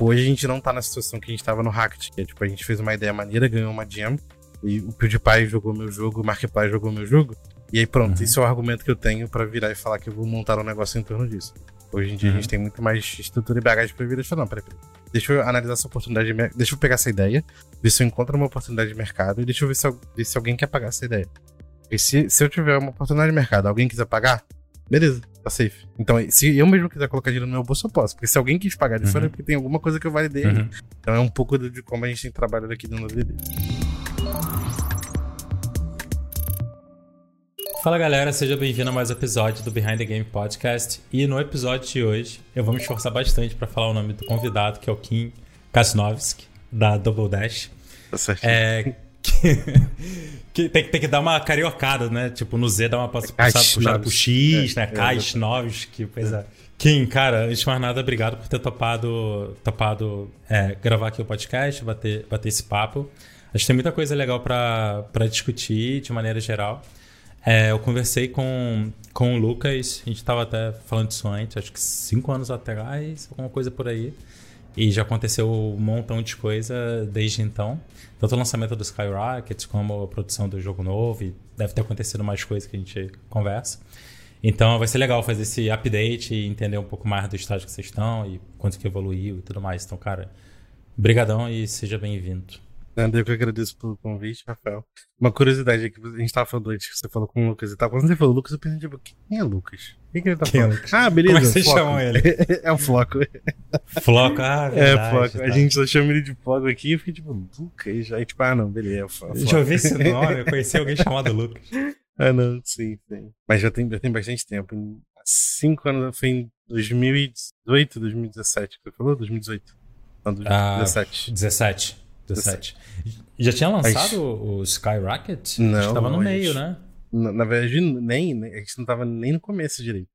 tipo, hoje a gente não tá na situação que a gente tava no Hackett, que é tipo, a gente fez uma ideia maneira, ganhou uma jam, e o PewDiePie jogou meu jogo, o Markiplier jogou meu jogo, e aí pronto, uhum. esse é o argumento que eu tenho para virar e falar que eu vou montar um negócio em torno disso. Hoje em dia uhum. a gente tem muito mais estrutura e bagagem pra virar e falar, não, peraí, peraí. Deixa eu analisar essa oportunidade, de deixa eu pegar essa ideia, ver se eu encontro uma oportunidade de mercado e deixa eu ver se, ver se alguém quer pagar essa ideia. E se, se eu tiver uma oportunidade de mercado, alguém quiser pagar, beleza, tá safe. Então, se eu mesmo quiser colocar dinheiro no meu bolso, eu posso. Porque se alguém quis pagar de uhum. fora, é porque tem alguma coisa que eu validei. Uhum. Então é um pouco de, como a gente tem trabalhado aqui dentro do DD. Fala galera, seja bem-vindo a mais um episódio do Behind the Game Podcast. E no episódio de hoje eu vou me esforçar bastante para falar o nome do convidado, que é o Kim Kasnovski, da Double Dash. Tá certo. É, que, tem, tem que dar uma cariocada, né? Tipo, no Z dá uma passada puxada pro X, é, né? Kais novos, que pois é. Kim, cara, antes de mais nada, obrigado por ter topado, topado é, gravar aqui o podcast, bater, bater esse papo. Acho que tem muita coisa legal para discutir de maneira geral. É, eu conversei com, com o Lucas, a gente estava até falando disso antes, acho que cinco anos atrás, alguma coisa por aí. E já aconteceu um montão de coisa desde então. Tanto o lançamento do Skyrocket, como a produção do jogo novo. E deve ter acontecido mais coisas que a gente conversa. Então vai ser legal fazer esse update e entender um pouco mais do estágio que vocês estão e quanto que evoluiu e tudo mais. Então, cara, brigadão e seja bem-vindo. Eu que agradeço pelo convite, Rafael. Uma curiosidade aqui, a gente tava falando antes que você falou com o Lucas e tal. Quando você falou Lucas, eu pensei, tipo, quem é Lucas? Quem que ele tá falando? Ah, beleza. Como é que vocês chamam ele? é o Floco. Floco, ah, é, verdade. É, Floco. Tá. A gente só chama ele de Floco aqui e eu fiquei tipo, Lucas? Aí, tipo, ah, não, beleza, é o Floco. Já ouvi esse nome, eu conheci alguém chamado Lucas. ah, não, sim, sim. Mas já tem, já tem bastante tempo. cinco anos, foi em 2018, 2017 que você falou? 2018. Não, 2017. Ah, 17. 17. Já tinha lançado o Skyrocket? Não. Acho que tava no meio, né? Na, na, verdade, nem, a gente não tava nem no começo direito.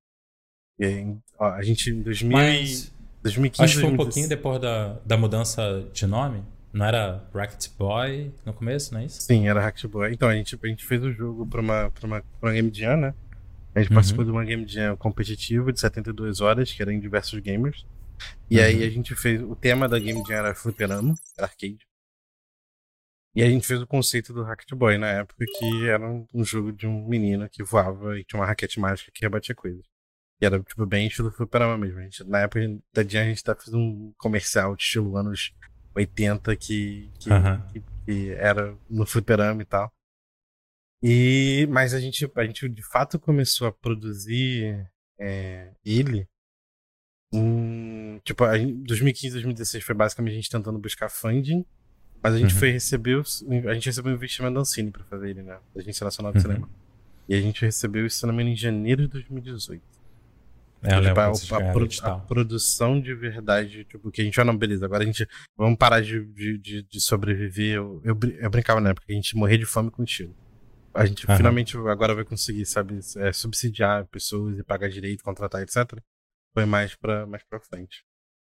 Aí, ó, a gente em 2000, Mas, 2015. Acho que foi um pouquinho depois da, da mudança de nome. Não era Racket Boy no começo, não é isso? Sim, era Racket Boy. Então, a gente, a gente fez o jogo pra uma, pra uma, pra uma Game Jam, né? A gente uhum. participou de uma Game Jam competitiva de 72 horas, que era em diversos gamers. E uhum. aí a gente fez. O tema da Game Jam era Fliperama, era arcade. E a gente fez o conceito do Racket Boy na época, que era um jogo de um menino que voava e tinha uma raquete mágica que rebatia coisas. E era, tipo, bem estilo fliperama mesmo. A gente, na época da Dia, a gente tá fazendo um comercial de estilo anos 80 que, que, uhum. que, que era no fliperama e tal. E, mas a gente, a gente de fato começou a produzir é, ele em, tipo, em 2015, 2016 foi basicamente a gente tentando buscar funding mas a gente uhum. foi receber. A gente recebeu um investimento da Ancine pra fazer ele, né? Da Agência Nacional de uhum. Cinema. E a gente recebeu isso, se não me engano, em janeiro de 2018. É, eu tipo, a, a, pro, a, produção de verdade, tipo, que a gente, ah, não, beleza, agora a gente, vamos parar de, de, de, de sobreviver. Eu, eu, eu, brincava na época, a gente morrer de fome com estilo. A gente uhum. finalmente agora vai conseguir, sabe, é, subsidiar pessoas e pagar direito, contratar, etc. Foi mais pra, mais pra frente.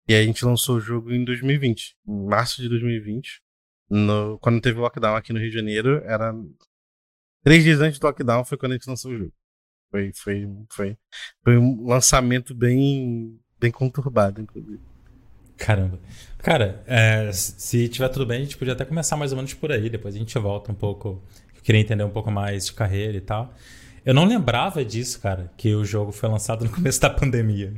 E aí a gente lançou o jogo em 2020, em março de 2020. No, quando teve o lockdown aqui no Rio de Janeiro, era. Três dias antes do lockdown foi quando a gente lançou o jogo. Foi, foi, foi, foi um lançamento bem, bem conturbado, inclusive. Caramba. Cara, é, se tiver tudo bem, a gente podia até começar mais ou menos por aí. Depois a gente volta um pouco. Eu queria entender um pouco mais de carreira e tal. Eu não lembrava disso, cara, que o jogo foi lançado no começo da pandemia.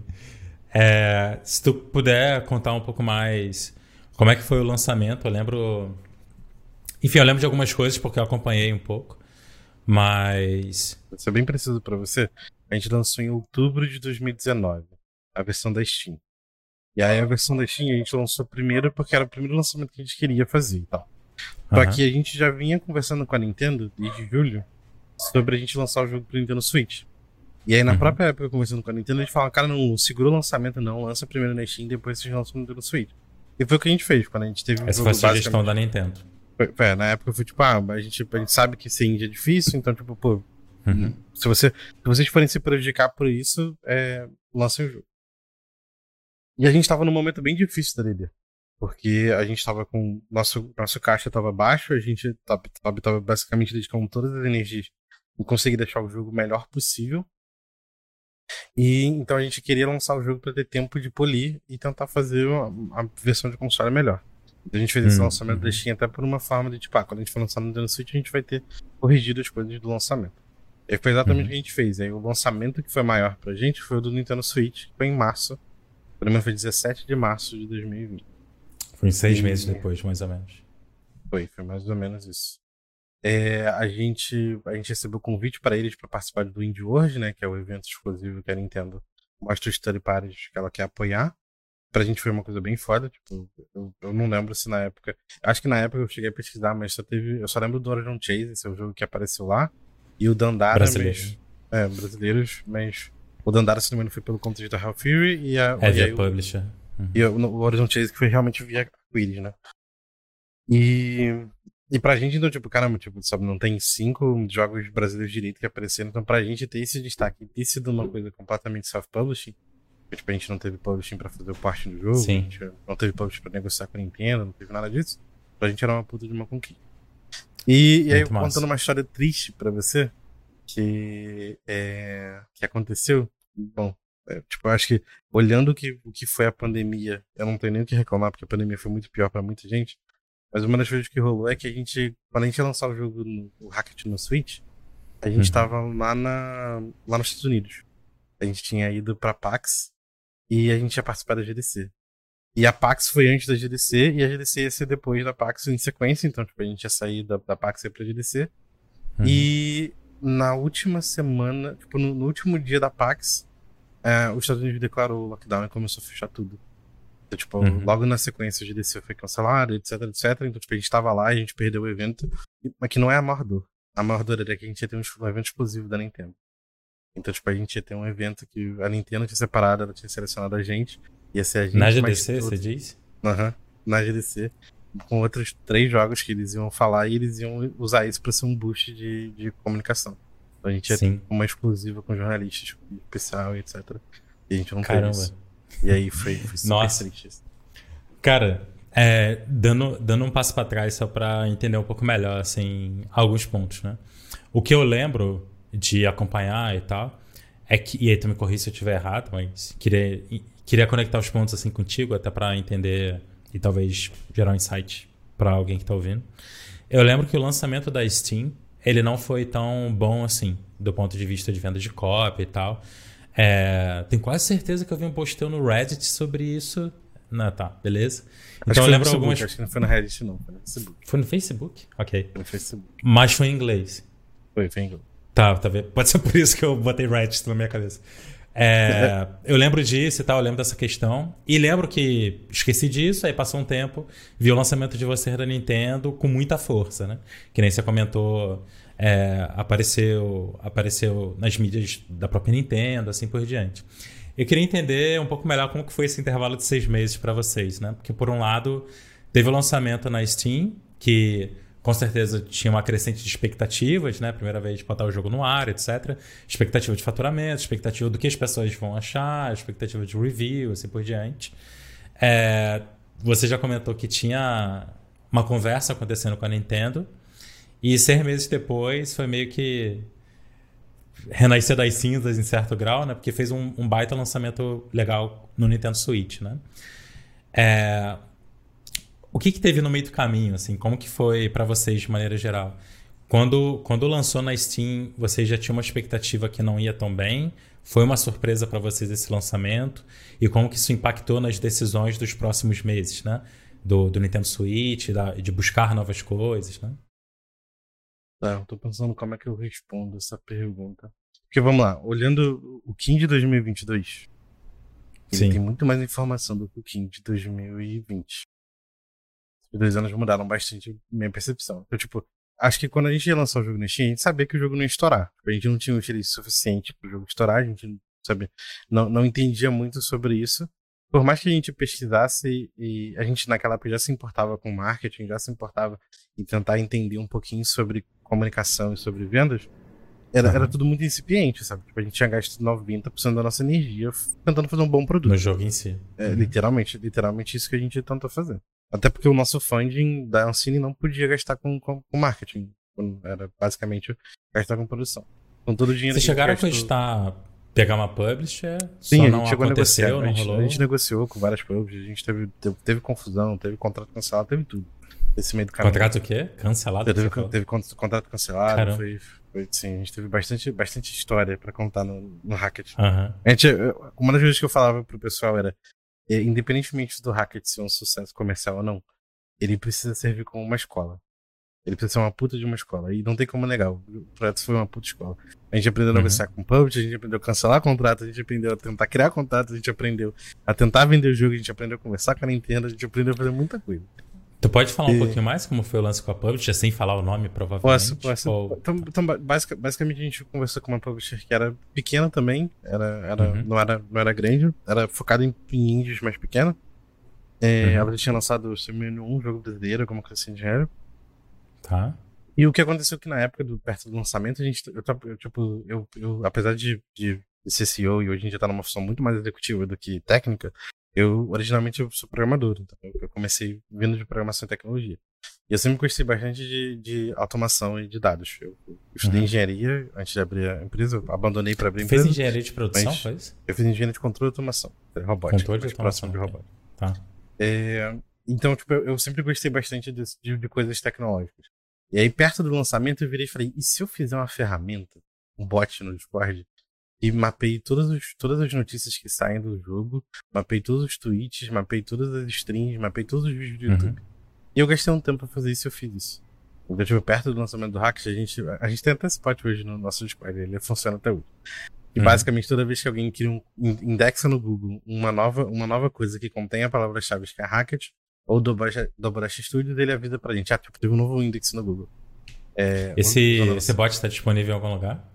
É, se tu puder contar um pouco mais como é que foi o lançamento? Eu lembro. Enfim, eu lembro de algumas coisas porque eu acompanhei um pouco. Mas. Vou ser bem preciso para você. A gente lançou em outubro de 2019 a versão da Steam. E aí a versão da Steam a gente lançou primeiro porque era o primeiro lançamento que a gente queria fazer e tal. Só uhum. que a gente já vinha conversando com a Nintendo desde julho sobre a gente lançar o jogo pro Nintendo Switch. E aí, na uhum. própria época, conversando com a Nintendo, a gente falava, cara, não segura o lançamento, não, lança primeiro na Steam, depois vocês lançam no Nintendo Switch. E foi o que a gente fez quando a gente teve Essa foi a sugestão da Nintendo. Foi, foi, na época foi tipo, ah, a gente, a gente sabe que ser indie é difícil, então, tipo, pô, uhum. se, você, se vocês forem se prejudicar por isso, é, lancem o jogo. E a gente tava num momento bem difícil da DD. Porque a gente tava com. Nosso, nosso caixa tava baixo, a gente tava, tava basicamente dedicando todas as energias em conseguir deixar o jogo o melhor possível. E então a gente queria lançar o jogo para ter tempo de polir e tentar fazer uma, a versão de console melhor. A gente fez esse hum, lançamento da Steam até por uma forma de, tipo, ah, quando a gente for lançar no Nintendo Switch, a gente vai ter corrigido as coisas do lançamento. E foi exatamente uhum. o que a gente fez. Aí o lançamento que foi maior pra gente foi o do Nintendo Switch, que foi em março. Pelo menos foi 17 de março de 2020. Foi em seis e... meses depois, mais ou menos. Foi, foi mais ou menos isso. É, a gente a gente recebeu convite para eles para participar do Indie World, né, que é o evento exclusivo que a Nintendo mostra os study parties que ela quer apoiar. Pra gente foi uma coisa bem foda, tipo, eu, eu, não lembro se na época, acho que na época eu cheguei a pesquisar, mas só teve, eu só lembro do Horizon Chase, esse é o jogo que apareceu lá, e o Dandara, brasileiros. Mas, é, brasileiros, mas o Dandara se não me engano foi pelo conta de Hell Fury e a é via Publisher. Uhum. E o, o Horizon Chase que foi realmente via Quiris, né? E e pra gente, então, tipo, caramba, tipo, sabe, não tem cinco jogos brasileiros direito que apareceram. Então, pra gente ter esse destaque ter sido uma coisa completamente self-publishing, tipo, a gente não teve publishing pra fazer parte do jogo, Sim. a gente não teve publishing pra negociar com a Nintendo, não teve nada disso. Pra gente era uma puta de uma conquista. E, e aí, massa. contando uma história triste pra você, que, é, que aconteceu, bom, é, tipo, eu acho que olhando o que, o que foi a pandemia, eu não tenho nem o que reclamar, porque a pandemia foi muito pior pra muita gente. Mas uma das coisas que rolou é que a gente, quando a gente ia lançar o jogo, no, o Hackett no Switch, a gente uhum. tava lá, na, lá nos Estados Unidos. A gente tinha ido pra PAX e a gente ia participar da GDC. E a PAX foi antes da GDC e a GDC ia ser depois da PAX em sequência, então tipo, a gente ia sair da, da PAX e ir pra GDC. Uhum. E na última semana, tipo, no, no último dia da PAX, é, os Estados Unidos declarou o lockdown e começou a fechar tudo. Então, tipo, uhum. logo na sequência de DC foi cancelado, etc, etc. Então, tipo, a gente tava lá e a gente perdeu o evento. Mas que não é a maior dor. A maior dor era que a gente ia ter um evento exclusivo da Nintendo. Então, tipo, a gente ia ter um evento que a Nintendo tinha separado, ela tinha selecionado a gente. Ia ser a gente. Na GDC, você diz? Aham, uhum, na GDC. Com outros três jogos que eles iam falar e eles iam usar isso pra ser um boost de, de comunicação. Então a gente ia Sim. ter uma exclusiva com jornalistas especial e etc. E a gente não Caramba. isso. E aí foi, foi super Nossa. triste. Cara, é, dando, dando um passo para trás só para entender um pouco melhor, assim, alguns pontos, né? O que eu lembro de acompanhar e tal, é que, e aí tu me corri se eu estiver errado, mas queria, queria conectar os pontos assim contigo, até para entender e talvez gerar um insight para alguém que tá ouvindo. Eu lembro que o lançamento da Steam, ele não foi tão bom assim, do ponto de vista de venda de cópia e tal. É, tenho quase certeza que eu vi um post no Reddit sobre isso. Não, tá, beleza. Então eu lembro Facebook, algumas. Acho que não foi no Reddit, não. Foi no Facebook. Foi no Facebook? Ok. Foi no Facebook. Mas foi em inglês. Foi, foi em inglês. Tá, tá vendo? Pode ser por isso que eu botei Reddit na minha cabeça. É, eu lembro disso e tal, eu lembro dessa questão. E lembro que esqueci disso, aí passou um tempo, vi o lançamento de você da Nintendo com muita força, né? Que nem você comentou é, apareceu, apareceu nas mídias da própria Nintendo, assim por diante. Eu queria entender um pouco melhor como que foi esse intervalo de seis meses para vocês, né? Porque por um lado teve o lançamento na Steam, que com certeza tinha uma crescente de expectativas, né? Primeira vez de botar o jogo no ar, etc. Expectativa de faturamento, expectativa do que as pessoas vão achar, expectativa de review, assim por diante. É, você já comentou que tinha uma conversa acontecendo com a Nintendo e seis meses depois foi meio que renascer das cinzas em certo grau, né? Porque fez um, um baita lançamento legal no Nintendo Switch, né? É... O que, que teve no meio do caminho, assim? Como que foi para vocês de maneira geral? Quando, quando lançou na Steam, vocês já tinham uma expectativa que não ia tão bem? Foi uma surpresa para vocês esse lançamento? E como que isso impactou nas decisões dos próximos meses, né? Do, do Nintendo Switch, da, de buscar novas coisas, né? Tá, eu tô pensando como é que eu respondo essa pergunta. Porque vamos lá, olhando o Kim de 2022, ele Sim. tem muito mais informação do que o Kim de 2020. Os dois anos mudaram bastante minha percepção. Eu, tipo, acho que quando a gente ia lançar o jogo no Steam, a gente sabia que o jogo não ia estourar. A gente não tinha um utilizo suficiente para o jogo estourar, a gente sabe, não, não entendia muito sobre isso. Por mais que a gente pesquisasse e a gente naquela época já se importava com marketing, já se importava em tentar entender um pouquinho sobre comunicação e sobre vendas, era, uhum. era tudo muito incipiente, sabe? Tipo, a gente tinha gasto 90% da nossa energia tentando fazer um bom produto. No jogo em si. É, uhum. literalmente, literalmente isso que a gente tentou fazer. Até porque o nosso funding da Ancine não podia gastar com, com, com marketing. Era basicamente gastar com produção. Com todo o dinheiro Vocês chegaram gastou... a cogitar pegar uma publisher, Sim, só não aconteceu, não rolou. A gente negociou com várias publishers, a gente teve, teve, teve, confusão, teve contrato cancelado, teve tudo. Esse meio do caminho. Contrato o quê? Cancelado? Teve, teve contrato cancelado, foi, foi, sim, a gente teve bastante, bastante história pra contar no, no Hackett. Uhum. A gente, uma das coisas que eu falava pro pessoal era, é, independentemente do Hackett ser um sucesso comercial ou não, ele precisa servir como uma escola. Ele precisa ser uma puta de uma escola. E não tem como negar. O projeto foi uma puta escola. A gente aprendeu a uhum. negociar com o publisher, a gente aprendeu a cancelar contrato, a gente aprendeu a tentar criar contato, a gente aprendeu a tentar vender o jogo, a gente aprendeu a conversar com a Nintendo, a gente aprendeu a fazer muita coisa. Tu pode falar e... um pouquinho mais como foi o lance com a publisher, sem falar o nome, provavelmente? Posso, posso. Ou... Então, então basic, basicamente, a gente conversou com uma publisher que era pequena também, era, era, uhum. não, era, não era grande, era focada em, em indies mais pequena. É, uhum. Ela já tinha lançado o seu um jogo brasileiro, como crescente de dinheiro. Tá. E o que aconteceu é que na época, do, perto do lançamento, a gente, eu, eu tipo, eu, eu, apesar de, de ser CEO e hoje em dia estar tá numa função muito mais executiva do que técnica, eu originalmente eu sou programador, então eu comecei vindo de programação e tecnologia. E eu sempre gostei bastante de, de automação e de dados. Eu, eu estudei uhum. engenharia antes de abrir a empresa, eu abandonei para abrir a empresa. Fez engenharia de produção, foi isso? Eu fiz engenharia de controle e automação, robótica. Controle de automação. de robótica. Tá. É, então, tipo, eu, eu, sempre gostei bastante de, de, de, coisas tecnológicas. E aí, perto do lançamento, eu virei e falei: e se eu fizer uma ferramenta, um bot no Discord, e mapeei todas, os, todas as notícias que saem do jogo, mapeei todos os tweets, mapeei todas as streams, mapeei todos os vídeos do uhum. YouTube. E eu gastei um tempo pra fazer isso e eu fiz isso. Então, tipo, perto do lançamento do Hacks, a gente, a gente tem até esse spot hoje no nosso Discord, ele funciona até hoje. E uhum. basicamente toda vez que alguém cria um indexa no Google uma nova, uma nova coisa que contém a palavra-chave que é Hackett, ou Dobrash Studio, ele avisa pra gente, ah, tipo, teve um novo index no Google. É, esse, esse bot está disponível em algum lugar?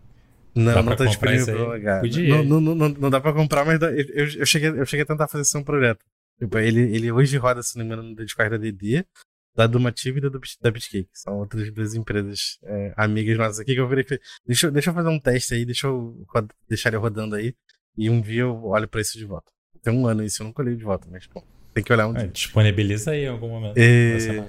Não, dá não tá disponível em algum lugar. Podia. Não, não, não, não, dá pra comprar, mas dá, eu, eu, cheguei, eu cheguei a tentar fazer isso um projeto. Tipo, ele, ele hoje roda, se não me engano, no Discord da DD, da Dumative e da, da Bitcake. São outras duas empresas é, amigas nossas aqui que eu virei. Deixa, deixa eu fazer um teste aí, deixa eu deixar ele rodando aí. E um dia eu olho pra isso de volta. Tem um ano isso, eu nunca olhei de volta, mas bom. Tem que olhar um é, dia. Disponibiliza aí em algum momento. E...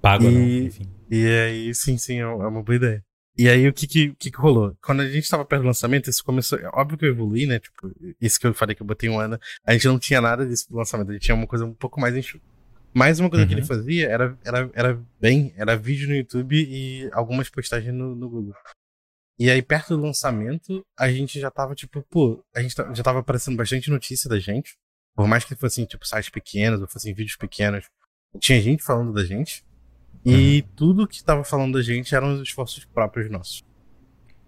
Pago e... não, enfim. E aí, sim, sim, é, é uma boa ideia. E aí, o que que, que que, rolou? Quando a gente tava perto do lançamento, isso começou. É óbvio que eu evolui, né? Tipo, isso que eu falei que eu botei um ano. A gente não tinha nada disso do lançamento, a gente tinha uma coisa um pouco mais enxuta. Mais uma coisa uhum. que ele uhum. fazia era, era, era bem, era vídeo no YouTube e algumas postagens no, no Google. E aí, perto do lançamento, a gente já tava, tipo, pô, a gente já tava aparecendo bastante notícia da gente. Por mais que fossem, tipo, sites pequenos ou fossem vídeos pequenos, tinha gente falando da gente. E uhum. tudo que tava falando da gente eram os esforços próprios nossos.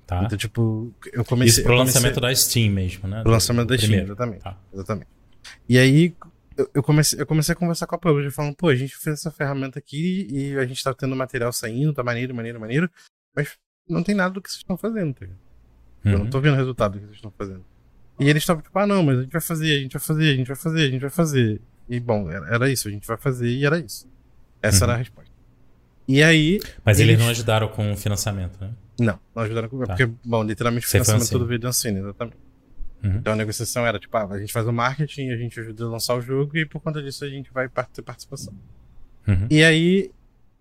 Tá. Então, tipo, eu comecei. Isso pro comecei... lançamento da Steam mesmo, né? Pro lançamento da Steam, exatamente. Tá. Exatamente. E aí, eu comecei, eu comecei a conversar com a publisher, falando, pô, a gente fez essa ferramenta aqui e a gente tá tendo material saindo, tá maneiro, maneiro, maneiro, mas não tem nada do que vocês estão fazendo, tá? Uhum. Eu não uhum. tô vendo o resultado do que vocês estão fazendo. E eles estavam tipo, ah, não, mas a gente vai fazer, a gente vai fazer, a gente vai fazer, a gente vai fazer. E bom, era, era isso, a gente vai fazer e era isso. Essa uhum. era a resposta. E aí. Mas eles, eles não ajudaram com o financiamento, né? Não, não ajudaram com. Tá. Porque, bom, literalmente o financiamento assim. todo veio do Ancine, exatamente. Uhum. Então a negociação era tipo, ah, a gente faz o marketing, a gente ajuda a lançar o jogo e por conta disso a gente vai ter participação. Uhum. E aí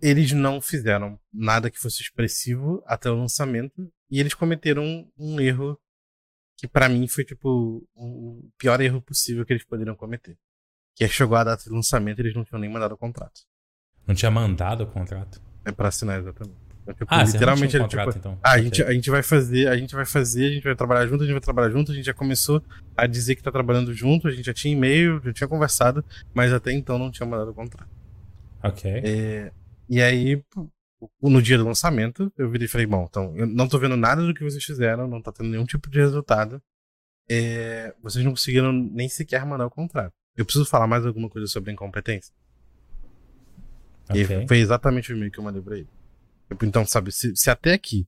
eles não fizeram nada que fosse expressivo até o lançamento e eles cometeram um, um erro que para mim foi tipo o pior erro possível que eles poderiam cometer. Que é chegou a data de lançamento e eles não tinham nem mandado o contrato. Não tinha mandado o contrato? É pra assinar, exatamente. É, tipo, ah, literalmente um contrato, tipo, então. Ah, a, gente, a gente vai fazer, a gente vai fazer, a gente vai trabalhar junto, a gente vai trabalhar junto, a gente já começou a dizer que tá trabalhando junto, a gente já tinha e-mail, já tinha conversado, mas até então não tinha mandado o contrato. Ok. É, e aí, no dia do lançamento, eu virei e falei, bom, então, eu não tô vendo nada do que vocês fizeram, não tá tendo nenhum tipo de resultado. É, vocês não conseguiram nem sequer mandar o contrato. Eu preciso falar mais alguma coisa sobre a incompetência? Okay. E foi exatamente o e-mail que eu mandei pra ele. Tipo, então, sabe, se, se até aqui,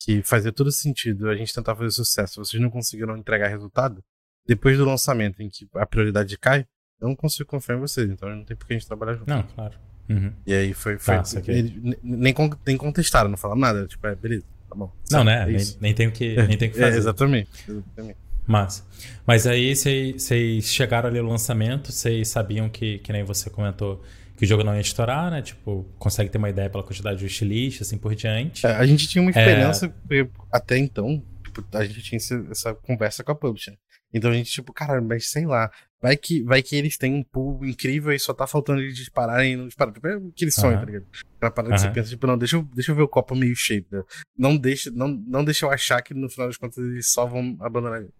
que fazia todo sentido a gente tentar fazer sucesso, vocês não conseguiram entregar resultado, depois do lançamento em que a prioridade cai, eu não consigo confiar em vocês, então não tem por que a gente trabalhar junto. Não, claro. Uhum. E aí foi. foi tá, ele, nem, nem contestaram, não falaram nada. Tipo, é, beleza, tá bom. Não, né? É nem, nem tem o que, nem tem que é, fazer. É, exatamente. exatamente. Mas, mas aí vocês chegaram ali no lançamento, vocês sabiam que, que nem você comentou, que o jogo não ia estourar, né? Tipo, consegue ter uma ideia pela quantidade de wishlist, assim por diante. É, a gente tinha uma é. esperança, é... até então, tipo, a gente tinha essa conversa com a publisher. Então a gente, tipo, cara, mas sei lá. Vai que, vai que eles têm um pool incrível e só tá faltando eles dispararem e não disparar. Tipo, é aquele sonho, uhum. tá ligado? Pra parar uhum. que você pensa, tipo, não, deixa eu, deixa eu ver o copo meio cheio. Né? Não, deixa, não, não deixa eu achar que no final das contas eles só vão abandonar ele.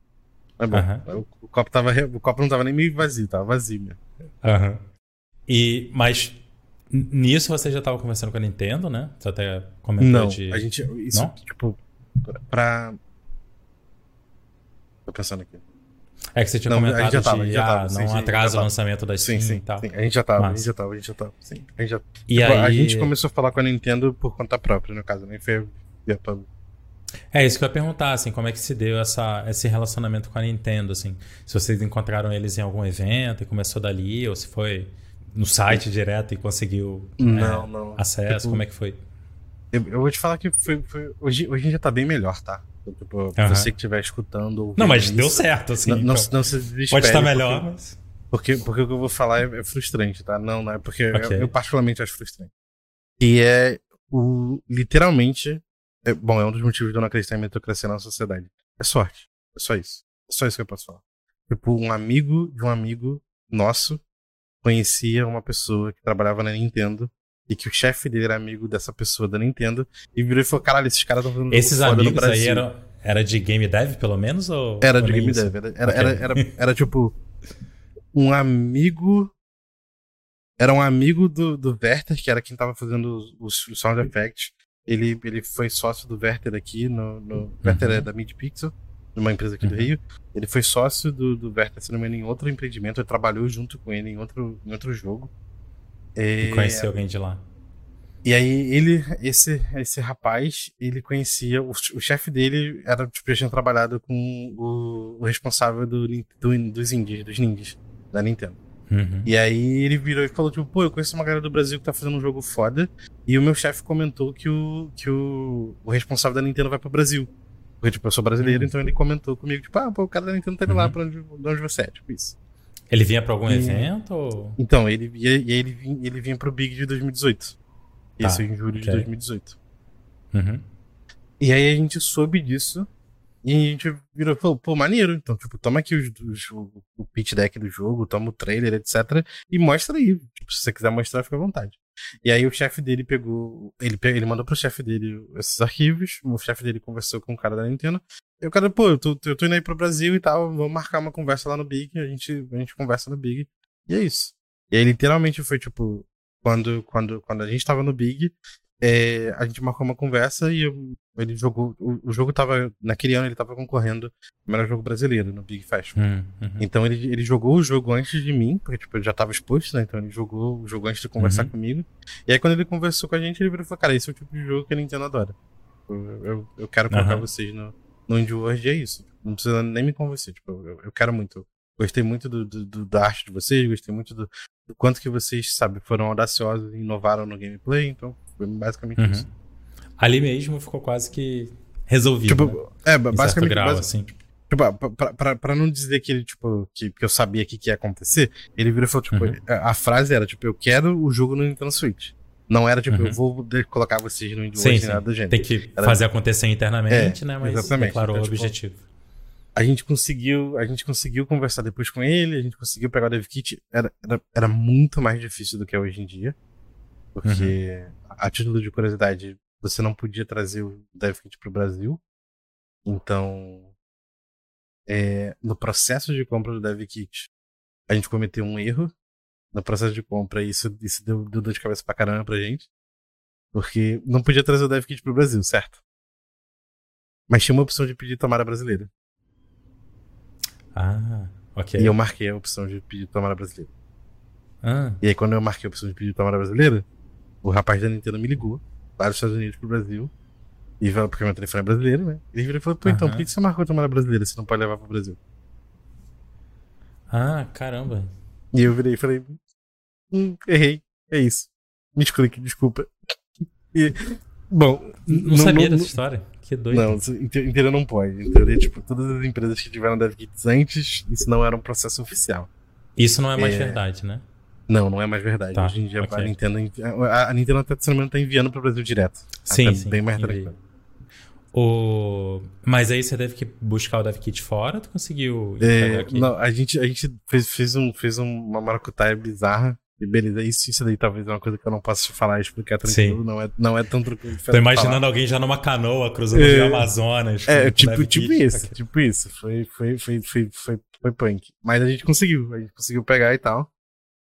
Mas bom, uhum. o, o, copo tava, o copo não tava nem meio vazio, tava vazio mesmo. Aham. E, mas nisso você já tava conversando com a Nintendo, né? Você até comentou não, de... a gente, isso, não? tipo, pra... Tô pensando aqui. É que você tinha não, comentado já tava, de, já tava, ah, sim, não sim, atrasa o lançamento da Steam sim, sim, e tal. Sim, a gente já tava, Mas... a gente já tava, a gente já tava, sim. A gente, já... E tipo, aí... a gente começou a falar com a Nintendo por conta própria, no caso, nem foi via public. É isso que eu ia perguntar, assim, como é que se deu essa, esse relacionamento com a Nintendo, assim? Se vocês encontraram eles em algum evento e começou dali, ou se foi no site direto e conseguiu não, é, não. acesso, tipo, como é que foi? Eu, eu, vou te falar que foi, foi hoje, hoje já tá bem melhor, tá? Tipo, uhum. você que estiver escutando. Não, mas isso, deu certo, assim. Não, então. não, se Pode estar melhor, porque, mas. Porque, porque o que eu vou falar é, é frustrante, tá? Não, não é porque okay. eu, eu, particularmente acho frustrante. E é o. Literalmente. É, bom, é um dos motivos de eu não acreditar em meritocracia na sociedade. É sorte. É só isso. É só isso que eu posso falar. Tipo, um amigo de um amigo nosso conhecia uma pessoa que trabalhava na Nintendo e que o chefe dele era amigo dessa pessoa da Nintendo e virou e falou: caralho, esses caras estão fazendo Esses amigos aí eram era de game dev, pelo menos? Ou, era de game isso? dev. Era, era, okay. era, era, era, tipo um amigo. Era um amigo do, do Werther, que era quem tava fazendo os, os sound effects. Ele, ele foi sócio do Werther aqui no. no uhum. Werther é da Mid Pixel, numa empresa aqui uhum. do Rio. Ele foi sócio do, do Werther, se não me engano, em outro empreendimento. Ele trabalhou junto com ele em outro, em outro jogo. E conheceu alguém de lá. E aí ele, esse, esse rapaz, ele conhecia, o, o chefe dele era, tipo, já tinha trabalhado com o, o responsável do, do, dos indies, dos ninjas, da Nintendo. Uhum. E aí ele virou e falou, tipo, pô, eu conheço uma galera do Brasil que tá fazendo um jogo foda, e o meu chefe comentou que o, que o, o responsável da Nintendo vai pro Brasil. Porque, tipo, eu sou brasileiro, uhum. então ele comentou comigo, tipo, ah, pô, o cara da Nintendo tá indo uhum. lá pra onde, de onde você é, tipo isso. Ele vinha pra algum e... evento? Ou... Então, ele, e ele, vinha, ele vinha pro Big de 2018. Tá, Isso em julho okay. de 2018. Uhum. E aí a gente soube disso. E a gente virou, pô, pô maneiro. Então, tipo, toma aqui os, os, o, o pitch deck do jogo, toma o trailer, etc. E mostra aí. Tipo, se você quiser mostrar, fica à vontade. E aí o chefe dele pegou. Ele, ele mandou pro chefe dele esses arquivos. O chefe dele conversou com o cara da Nintendo. E o cara, pô, eu tô, eu tô indo aí pro Brasil e tal. Vamos marcar uma conversa lá no Big. A gente, a gente conversa no Big. E é isso. E aí literalmente foi tipo quando, quando, quando a gente tava no Big, é, a gente marcou uma conversa e eu, ele jogou. O, o, jogo tava. Naquele ano ele tava concorrendo o melhor jogo brasileiro no Big Festival. Hum, uhum. Então ele, ele jogou o jogo antes de mim, porque tipo, eu já tava exposto, né? Então ele jogou o jogo antes de conversar uhum. comigo. E aí quando ele conversou com a gente, ele virou e falou: Cara, esse é o tipo de jogo que a Nintendo adora. Eu, eu, eu quero colocar uhum. vocês no, no Indie World e é isso. Não precisa nem me convencer. Tipo, eu, eu quero muito. Gostei muito do, do, do, da arte de vocês, gostei muito do, do quanto que vocês, sabe, foram audaciosos e inovaram no gameplay, então foi basicamente uhum. isso. Ali mesmo ficou quase que resolvido. Tipo, né? é, basicamente. Grau, basic, assim. Tipo, pra, pra, pra, não dizer que ele, tipo, que, que eu sabia que, que ia acontecer, ele virou e falou, tipo, uhum. a, a, frase era, tipo, eu quero o jogo no Nintendo Switch. Não era, tipo, uhum. eu vou colocar vocês no Indie nada do gênero. Tem que era, fazer acontecer internamente, é, né? Mas exatamente. declarou então, o tipo, objetivo a gente conseguiu a gente conseguiu conversar depois com ele, a gente conseguiu pegar o dev kit. Era, era, era muito mais difícil do que é hoje em dia. Porque, uhum. A título de curiosidade, você não podia trazer o dev kit pro Brasil. Então, é, no processo de compra do dev kit, a gente cometeu um erro. No processo de compra, isso, isso deu, deu dor de cabeça pra caramba pra gente. Porque não podia trazer o dev kit pro Brasil, certo? Mas tinha uma opção de pedir tomada brasileira. Ah, ok. E eu marquei a opção de pedir tomada brasileira. Ah. E aí, quando eu marquei a opção de pedir tomada brasileira, o rapaz da Nintendo me ligou, lá dos Estados Unidos pro Brasil, e porque meu telefone é brasileiro, né? Ele virou e falou, pô, então, por que você marcou a tomada brasileira se não pode levar pro Brasil? Ah, caramba. E eu virei e falei, hum, errei, é isso. Me explique, desculpa. E, bom, não, não sabia não, dessa história. Que doido. Não, inteira não pode. Em tipo, todas as empresas que tiveram DevKits antes, isso não era um processo oficial. Isso não é mais é... verdade, né? Não, não é mais verdade. Tá, Hoje em dia okay. a Nintendo. A, Nintendo até se não está enviando para o Brasil direto. Sim, sim. Bem mais tranquilo. O... Mas aí você deve que buscar o DevKit fora, tu conseguiu é, Não, a gente, a gente fez, fez, um, fez uma maracutaia bizarra. E beleza, isso, isso daí talvez é uma coisa que eu não posso falar e explicar tranquilo. Não é, não é tão tranquilo. Tô imaginando falar. alguém já numa canoa cruzando é, o Amazonas. É, tipo, tipo isso, tipo isso. Foi, foi, foi, foi, foi, foi punk. Mas a gente conseguiu, a gente conseguiu pegar e tal.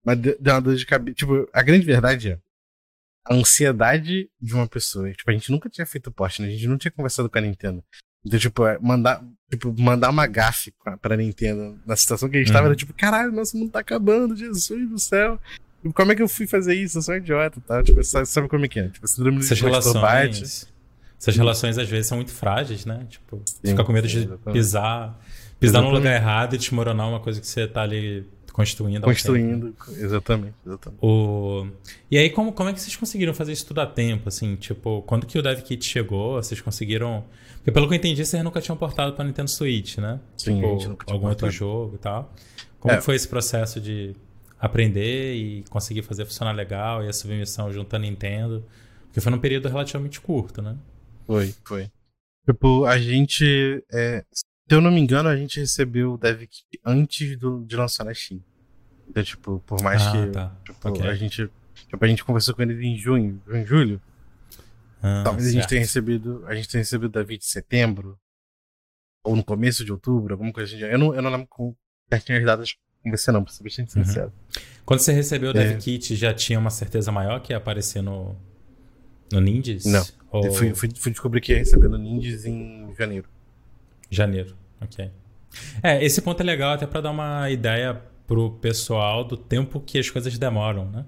Mas deu uma dor de cabeça. Tipo, a grande verdade é a ansiedade de uma pessoa. Tipo, a gente nunca tinha feito post, né? A gente não tinha conversado com a Nintendo. Então, tipo, é, mandar, tipo, mandar uma gafe pra Nintendo na situação que a gente uhum. tava, era tipo, caralho, nosso mundo tá acabando, Jesus do céu. Tipo, como é que eu fui fazer isso? Eu sou um idiota, tá? Tipo, sabe como é que é? Tipo, síndrome Essas relações, essas relações às vezes são muito frágeis, né? Tipo, sim, ficar com medo sim, de pisar, pisar exatamente. no lugar errado e desmoronar uma coisa que você tá ali construindo. Construindo, exatamente, exatamente. O... E aí, como, como é que vocês conseguiram fazer isso tudo a tempo? Assim, tipo, quando que o DevKit chegou, vocês conseguiram. Porque pelo que eu entendi, vocês nunca tinham portado para Nintendo Switch, né? Sim, tipo, algum portado. outro jogo e tal. Como é. foi esse processo de aprender e conseguir fazer funcionar legal e a submissão junto à Nintendo? Porque foi num período relativamente curto, né? Foi, foi. Tipo, a gente. É, eu não me engano, a gente recebeu o DevKit antes do, de lançar na Steam. Então, tipo, por mais ah, que tá. tipo, okay. a gente. Tipo, a gente conversou com eles em junho, em julho. Ah, Talvez certo. a gente tenha recebido. A gente tenha recebido o DevKit em setembro. Ou no começo de outubro, alguma coisa assim. Eu não, eu não lembro com certinho as datas com você, não, pra ser bastante uhum. sincero. Quando você recebeu o DevKit, é... já tinha uma certeza maior que ia aparecer no. No Ninjas? Não. Ou... Eu fui, fui, fui descobrir que ia receber no Ninjas em janeiro. Janeiro, ok. É, esse ponto é legal até para dar uma ideia pro pessoal do tempo que as coisas demoram, né?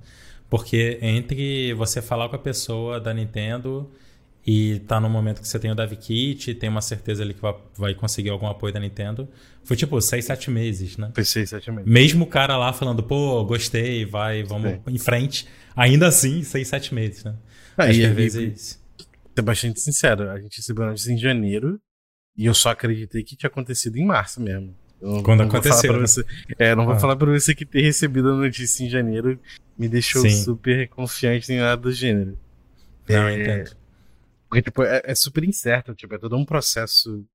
Porque entre você falar com a pessoa da Nintendo e tá no momento que você tem o DevKit, tem uma certeza ali que vai, vai conseguir algum apoio da Nintendo, foi tipo 6, 7 meses, né? Foi 6, 7 meses. Mesmo o cara lá falando, pô, gostei, vai, vamos Sim. em frente, ainda assim, 6, 7 meses, né? Ah, Acho e, que às vezes. Ser bastante sincero, a gente recebeu notícia em janeiro e eu só acreditei que tinha acontecido em março mesmo. Eu Quando não aconteceu. Né? Você, é, não vou ah. falar pra você que ter recebido a notícia em janeiro me deixou Sim. super confiante em nada do gênero. Não, é, entendo. Porque, tipo, é, é, super incerto, tipo, é todo um processo.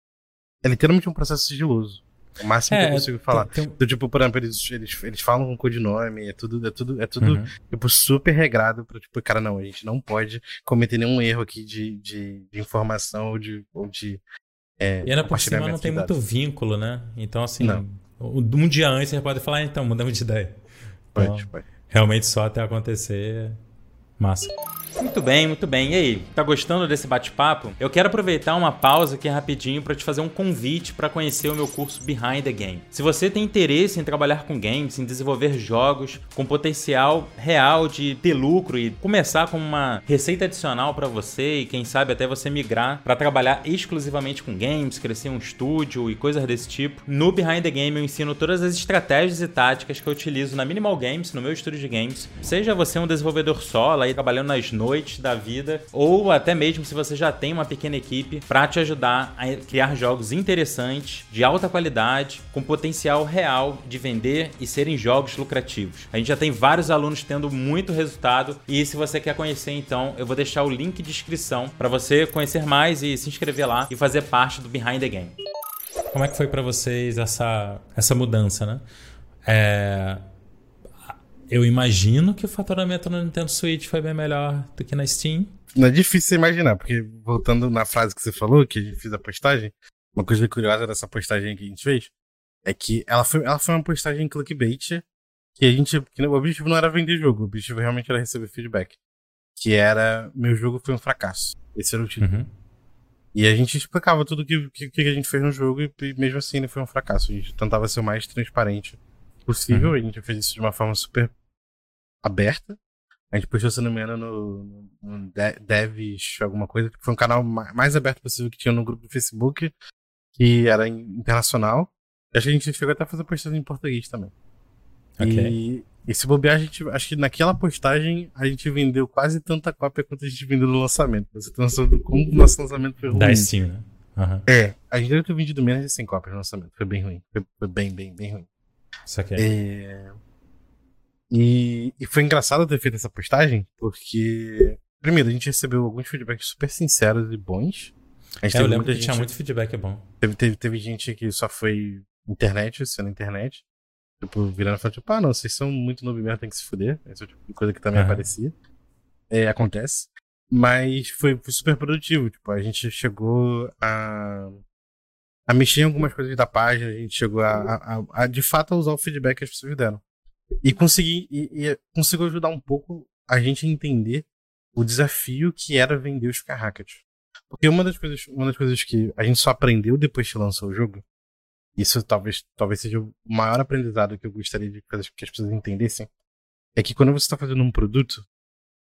É literalmente um processo sigiloso. O máximo é, que eu consigo falar. Tem, tem... Então, tipo, por exemplo, eles, eles, eles falam com codinome, é tudo, é tudo, é tudo uhum. tipo, super regrado pra, tipo, cara, não, a gente não pode cometer nenhum erro aqui de, de, de informação ou de, ou de é, e ainda por cima não tem muito vínculo, né? Então, assim, não. um dia antes você pode falar, ah, então, mudamos de ideia. Então, pode, pode. Realmente só até acontecer, massa. Muito bem, muito bem. E aí, tá gostando desse bate-papo? Eu quero aproveitar uma pausa aqui rapidinho para te fazer um convite para conhecer o meu curso Behind the Game. Se você tem interesse em trabalhar com games, em desenvolver jogos com potencial real de ter lucro e começar com uma receita adicional para você e quem sabe até você migrar para trabalhar exclusivamente com games, crescer um estúdio e coisas desse tipo, no Behind the Game eu ensino todas as estratégias e táticas que eu utilizo na Minimal Games, no meu estúdio de games. Seja você um desenvolvedor solo aí trabalhando nas noite da vida, ou até mesmo se você já tem uma pequena equipe para te ajudar a criar jogos interessantes, de alta qualidade, com potencial real de vender e serem jogos lucrativos. A gente já tem vários alunos tendo muito resultado e se você quer conhecer então, eu vou deixar o link de inscrição para você conhecer mais e se inscrever lá e fazer parte do Behind the Game. Como é que foi para vocês essa, essa mudança, né? É, eu imagino que o faturamento no Nintendo Switch foi bem melhor do que na Steam. Não é difícil imaginar, porque voltando na frase que você falou, que a gente fez a postagem, uma coisa curiosa dessa postagem que a gente fez é que ela foi, ela foi uma postagem clickbait que a gente. Que o objetivo não era vender jogo, o objetivo realmente era receber feedback. Que era meu jogo foi um fracasso. Esse era o título. Uhum. E a gente explicava tudo que, que, que a gente fez no jogo e mesmo assim ele foi um fracasso. A gente tentava ser o mais transparente possível. Uhum. A gente fez isso de uma forma super aberta. A gente postou, se não me engano, no, no Devs, alguma coisa, foi um canal mais aberto possível que tinha no grupo do Facebook, que era internacional. E acho que a gente chegou até a fazer postagem em português também. E, e se bobear, a gente, acho que naquela postagem a gente vendeu quase tanta cópia quanto a gente vendeu no lançamento. Você tem noção do como o nosso lançamento foi ruim. Da Steam, né? Uhum. É, a gente deve ter vendido menos de 100 cópias no lançamento. Foi bem ruim. Foi, foi bem, bem, bem ruim. Isso aqui é... é... E, e foi engraçado ter feito essa postagem, porque, primeiro, a gente recebeu alguns feedbacks super sinceros e bons. A gente é, eu lembro que gente, tinha muito feedback bom. Teve, teve, teve gente que só foi internet, sendo internet. Tipo, virando e falando, tipo, ah, não, vocês são muito noob mesmo, tem que se fuder. Essa é tipo de coisa que também uhum. aparecia. É, acontece. Mas foi, foi, super produtivo. Tipo, a gente chegou a, a mexer em algumas coisas da página, a gente chegou a, a, a de fato a usar o feedback que as pessoas deram. E consegui e, e conseguiu ajudar um pouco a gente a entender o desafio que era vender os carrackets. Porque uma das coisas, uma das coisas que a gente só aprendeu depois que lançou o jogo, isso talvez, talvez seja o maior aprendizado que eu gostaria de que as pessoas entendessem, é que quando você está fazendo um produto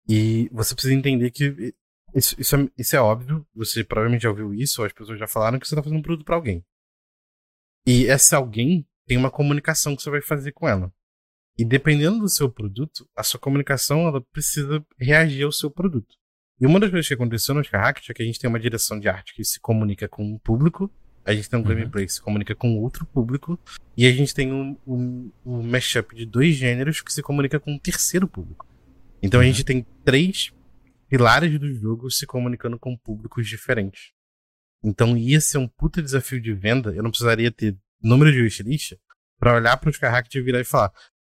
e você precisa entender que isso, isso, é, isso é óbvio, você provavelmente já ouviu isso, ou as pessoas já falaram que você está fazendo um produto para alguém. E esse alguém tem uma comunicação que você vai fazer com ela. E dependendo do seu produto, a sua comunicação ela precisa reagir ao seu produto. E uma das coisas que aconteceu no Skyhacked é que a gente tem uma direção de arte que se comunica com um público, a gente tem um uhum. gameplay que se comunica com outro público, e a gente tem um, um, um mashup de dois gêneros que se comunica com um terceiro público. Então uhum. a gente tem três pilares do jogo se comunicando com públicos diferentes. Então ia ser um puta desafio de venda, eu não precisaria ter número de wishlist para olhar para os Skyhacked e virar e falar: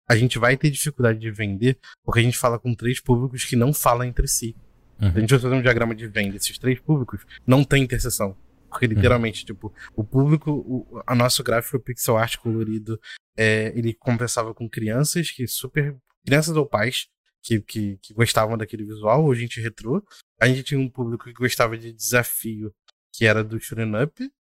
a gente vai ter dificuldade de vender porque a gente fala com três públicos que não falam entre si. Uhum. A gente vai fazer um diagrama de venda desses três públicos, não tem interseção. Porque literalmente, uhum. tipo, o público, o, a nosso gráfico pixel art colorido, é, ele conversava com crianças que super. crianças ou pais que, que, que gostavam daquele visual, ou gente retrô. A gente tinha um público que gostava de desafio, que era do Shooting Up.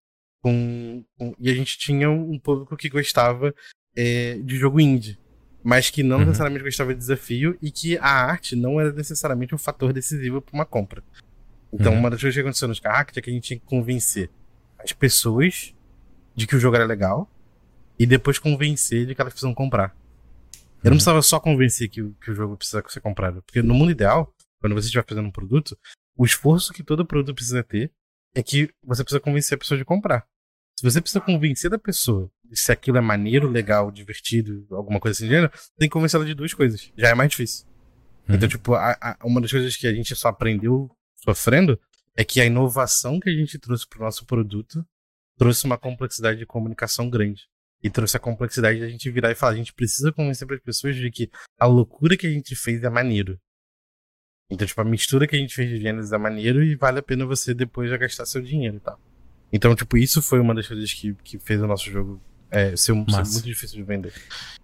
Com, com, e a gente tinha um público que gostava é, de jogo indie mas que não uhum. necessariamente gostava de desafio e que a arte não era necessariamente um fator decisivo para uma compra. Então, uhum. uma das coisas que aconteceu nos Carracket é que a gente tinha que convencer as pessoas de que o jogo era legal e depois convencer de que elas precisam comprar. Eu não uhum. precisava só convencer que, que o jogo precisa ser comprado. Porque no mundo ideal, quando você estiver fazendo um produto, o esforço que todo produto precisa ter é que você precisa convencer a pessoa de comprar. Se você precisa convencer da pessoa se aquilo é maneiro, legal, divertido, alguma coisa assim, gênero, tem que convencer ela de duas coisas. Já é mais difícil. Uhum. Então, tipo, a, a, uma das coisas que a gente só aprendeu sofrendo é que a inovação que a gente trouxe pro nosso produto trouxe uma complexidade de comunicação grande. E trouxe a complexidade de a gente virar e falar, a gente precisa convencer para as pessoas de que a loucura que a gente fez é maneiro. Então, tipo, a mistura que a gente fez de gêneros é maneiro e vale a pena você depois já gastar seu dinheiro e tal. Então, tipo, isso foi uma das coisas que, que fez o nosso jogo é, ser, um, ser, muito difícil de vender.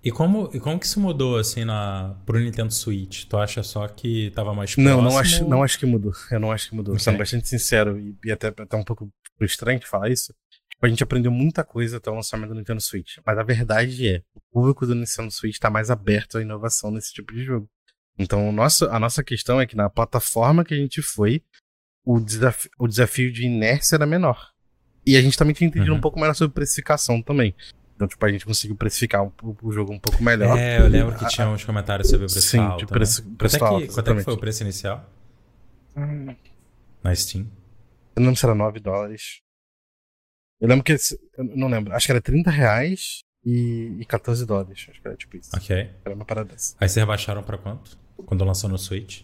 E como, e como que se mudou, assim, na, pro Nintendo Switch? Tu acha só que tava mais próximo? Não, não acho, não acho que mudou. Eu não acho que mudou. Okay. Sendo bastante sincero e, e até, até um pouco frustrante falar isso. Tipo, a gente aprendeu muita coisa até o lançamento do Nintendo Switch. Mas a verdade é, o público do Nintendo Switch está mais aberto à inovação nesse tipo de jogo. Então, o nosso, a nossa questão é que na plataforma que a gente foi, o, desafio, o desafio de inércia era menor. E a gente também tinha entendido uhum. um pouco melhor sobre precificação também. Então, tipo, a gente conseguiu precificar o, o jogo um pouco melhor. É, eu lembro que tinha uns comentários sobre o preço Sim, alto. Tipo, preço, né? preço quanto alto. É que, quanto é que foi o preço inicial? Hum. Na Steam? Eu não lembro se era 9 dólares. Eu lembro que. Eu não lembro. Acho que era 30 reais e, e 14 dólares. Acho que era tipo isso. Ok. Era uma parada dessa. Aí vocês rebaixaram pra quanto? Quando lançou no Switch?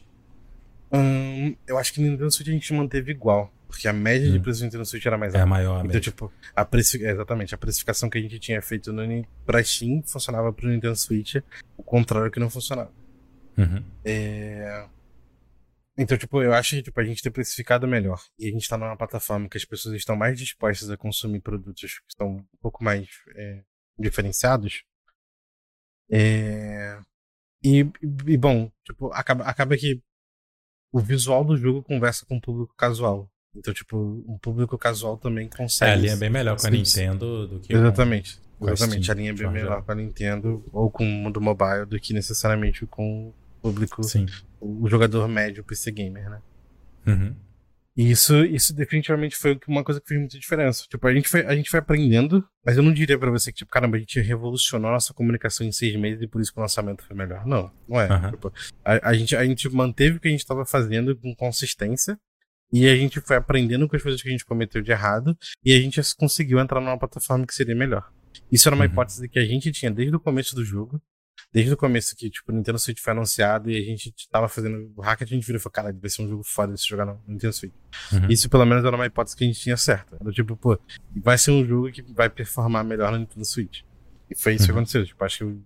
Hum, eu acho que no Nintendo Switch a gente manteve igual. Porque a média hum. de preço do Nintendo Switch era mais alta. É maior, Então, tipo, a precific... exatamente, a precificação que a gente tinha feito no pra Steam funcionava pro Nintendo Switch, o contrário que não funcionava. Uhum. É... Então, tipo, eu acho que tipo, a gente ter precificado melhor. E a gente tá numa plataforma que as pessoas estão mais dispostas a consumir produtos que estão um pouco mais é, diferenciados. É... E, e, bom, tipo, acaba, acaba que o visual do jogo conversa com o público casual. Então, tipo, um público casual também consegue. É, a linha é bem melhor com a Nintendo do que Exatamente. Com, exatamente. a, a linha é bem melhor com a Nintendo ou com o mundo mobile do que necessariamente com o público. Sim. O jogador médio PC gamer, né? Uhum. E isso, isso definitivamente foi uma coisa que fez muita diferença. Tipo, a gente foi, a gente foi aprendendo, mas eu não diria para você que, tipo, caramba, a gente revolucionou a nossa comunicação em seis meses e por isso que o lançamento foi melhor. Não, não é. Uhum. Tipo, a, a, gente, a gente manteve o que a gente estava fazendo com consistência e a gente foi aprendendo com as coisas que a gente cometeu de errado e a gente conseguiu entrar numa plataforma que seria melhor. Isso era uma uhum. hipótese que a gente tinha desde o começo do jogo, desde o começo que, tipo, o Nintendo Switch foi anunciado e a gente tava fazendo o hack, a gente virou e falou, cara, vai ser um jogo foda se jogar no Nintendo Switch. Uhum. Isso, pelo menos, era uma hipótese que a gente tinha certa. Era tipo, pô, vai ser um jogo que vai performar melhor no Nintendo Switch. E foi isso uhum. que aconteceu. Tipo, acho que.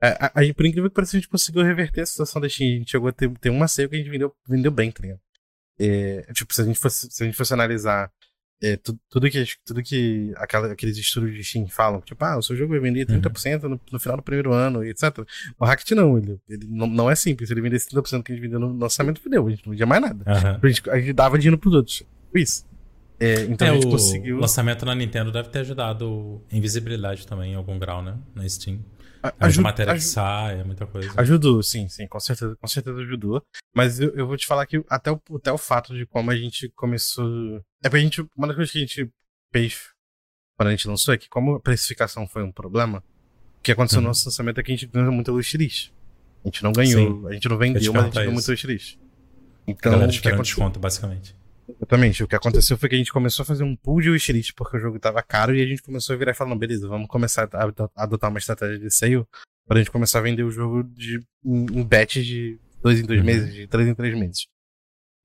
A, a, a, por incrível que pareça, a gente conseguiu reverter a situação da Steam. A gente chegou a ter, ter uma sale que a gente vendeu, vendeu bem, tá ligado? É, tipo, se a gente fosse, se a gente fosse analisar é, tudo, tudo, que, tudo que aquela, aqueles estudos de Steam falam, tipo, ah, o seu jogo vai vender 30% uhum. no, no final do primeiro ano, etc. O Hackett não, ele, ele não, não é simples. Ele vendesse 30% que a gente vendeu no lançamento, fudeu, a gente não vendia mais nada. Uhum. A, gente, a gente dava dinheiro pros outros. Isso. É, então é, a gente o conseguiu. O lançamento na Nintendo deve ter ajudado em visibilidade também, em algum grau, né? Na Steam. A, ajuda, matéria ajuda, que sai, é muita coisa. Ajudou, sim, sim, com certeza, com certeza ajudou. Mas eu, eu vou te falar que até o, até o fato de como a gente começou. É pra gente. Uma das coisas que a gente fez quando a gente lançou é que, como a precificação foi um problema, o que aconteceu uhum. no nosso lançamento é que a gente ganhou muito wishlist. A gente não ganhou, sim. a gente não vendeu, mas a gente ganhou muito wishlist. Então, o que aconteceu? desconto, basicamente. Exatamente. O que aconteceu foi que a gente começou a fazer um pool de wishlist porque o jogo tava caro e a gente começou a virar e falar, não, beleza, vamos começar a adotar uma estratégia de sale pra gente começar a vender o jogo de, em batch de dois em dois uhum. meses, de três em três meses.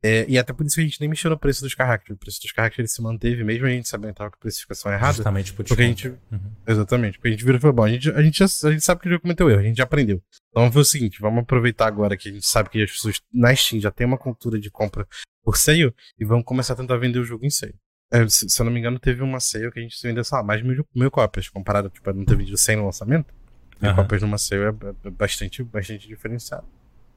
É, e até por isso que a gente nem mexeu no preço dos caracteres. O preço dos caracteres se manteve, mesmo a gente sabendo que a precificação errada. Justamente por porque a gente uhum. Exatamente. Porque a gente virou e falou, bom, a gente, a, gente já, a gente sabe que o jogo cometeu erro, a gente já aprendeu. Então vamos fazer o seguinte, vamos aproveitar agora que a gente sabe que as pessoas na Steam já tem uma cultura de compra por sale e vamos começar a tentar vender o jogo em sale. É, se, se, eu não me engano, teve uma sale que a gente vendeu, sei lá, mais de mil, mil cópias, comparado tipo, a não ter vendido 100 no lançamento. Mil uhum. cópias numa sale é, é bastante, bastante diferenciado.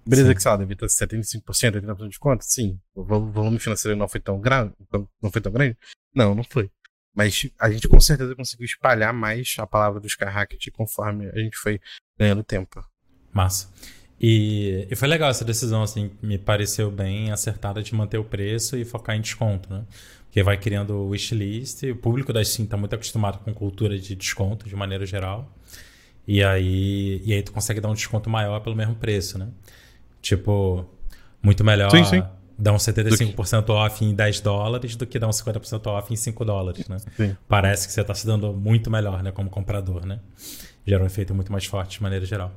Beleza Sim. que, sei lá, devia ter 75%, 80% de desconto? Sim. O volume financeiro não foi tão grande? Não foi tão grande? Não, não foi. Mas a gente com certeza conseguiu espalhar mais a palavra do Skyrocket conforme a gente foi ganhando tempo. Massa. E, e, foi legal essa decisão, assim, me pareceu bem acertada de manter o preço e focar em desconto, né? Porque vai criando wishlist, o público da Steam está muito acostumado com cultura de desconto, de maneira geral. E aí, e aí tu consegue dar um desconto maior pelo mesmo preço, né? Tipo, muito melhor sim, sim. dar um 75% que... off em 10 dólares do que dar um 50% off em 5 dólares, né? Sim. Parece que você está se dando muito melhor, né? Como comprador, né? Gera um efeito muito mais forte de maneira geral.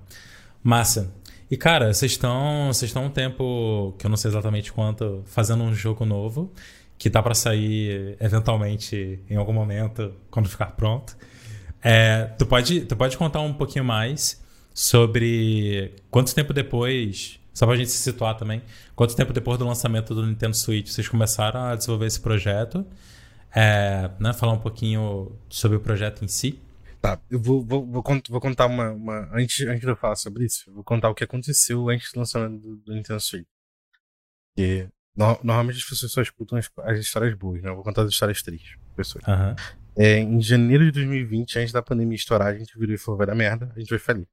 Massa. E, cara, vocês estão vocês estão um tempo, que eu não sei exatamente quanto, fazendo um jogo novo, que tá para sair eventualmente em algum momento, quando ficar pronto. É, tu, pode, tu pode contar um pouquinho mais sobre quanto tempo depois só pra gente se situar também. Quanto tempo depois do lançamento do Nintendo Switch vocês começaram a desenvolver esse projeto? É, né, falar um pouquinho sobre o projeto em si. Tá, eu vou, vou, vou, vou contar uma, uma, Antes, antes de eu falar sobre isso, eu vou contar o que aconteceu antes do lançamento do, do Nintendo Switch. Porque no, normalmente as pessoas só escutam as, as, histórias boas, né? Eu vou contar as histórias tristes. Pessoas. Uhum. É, em janeiro de 2020, antes da pandemia estourar, a gente virou e falou: vai dar merda, a gente vai falir.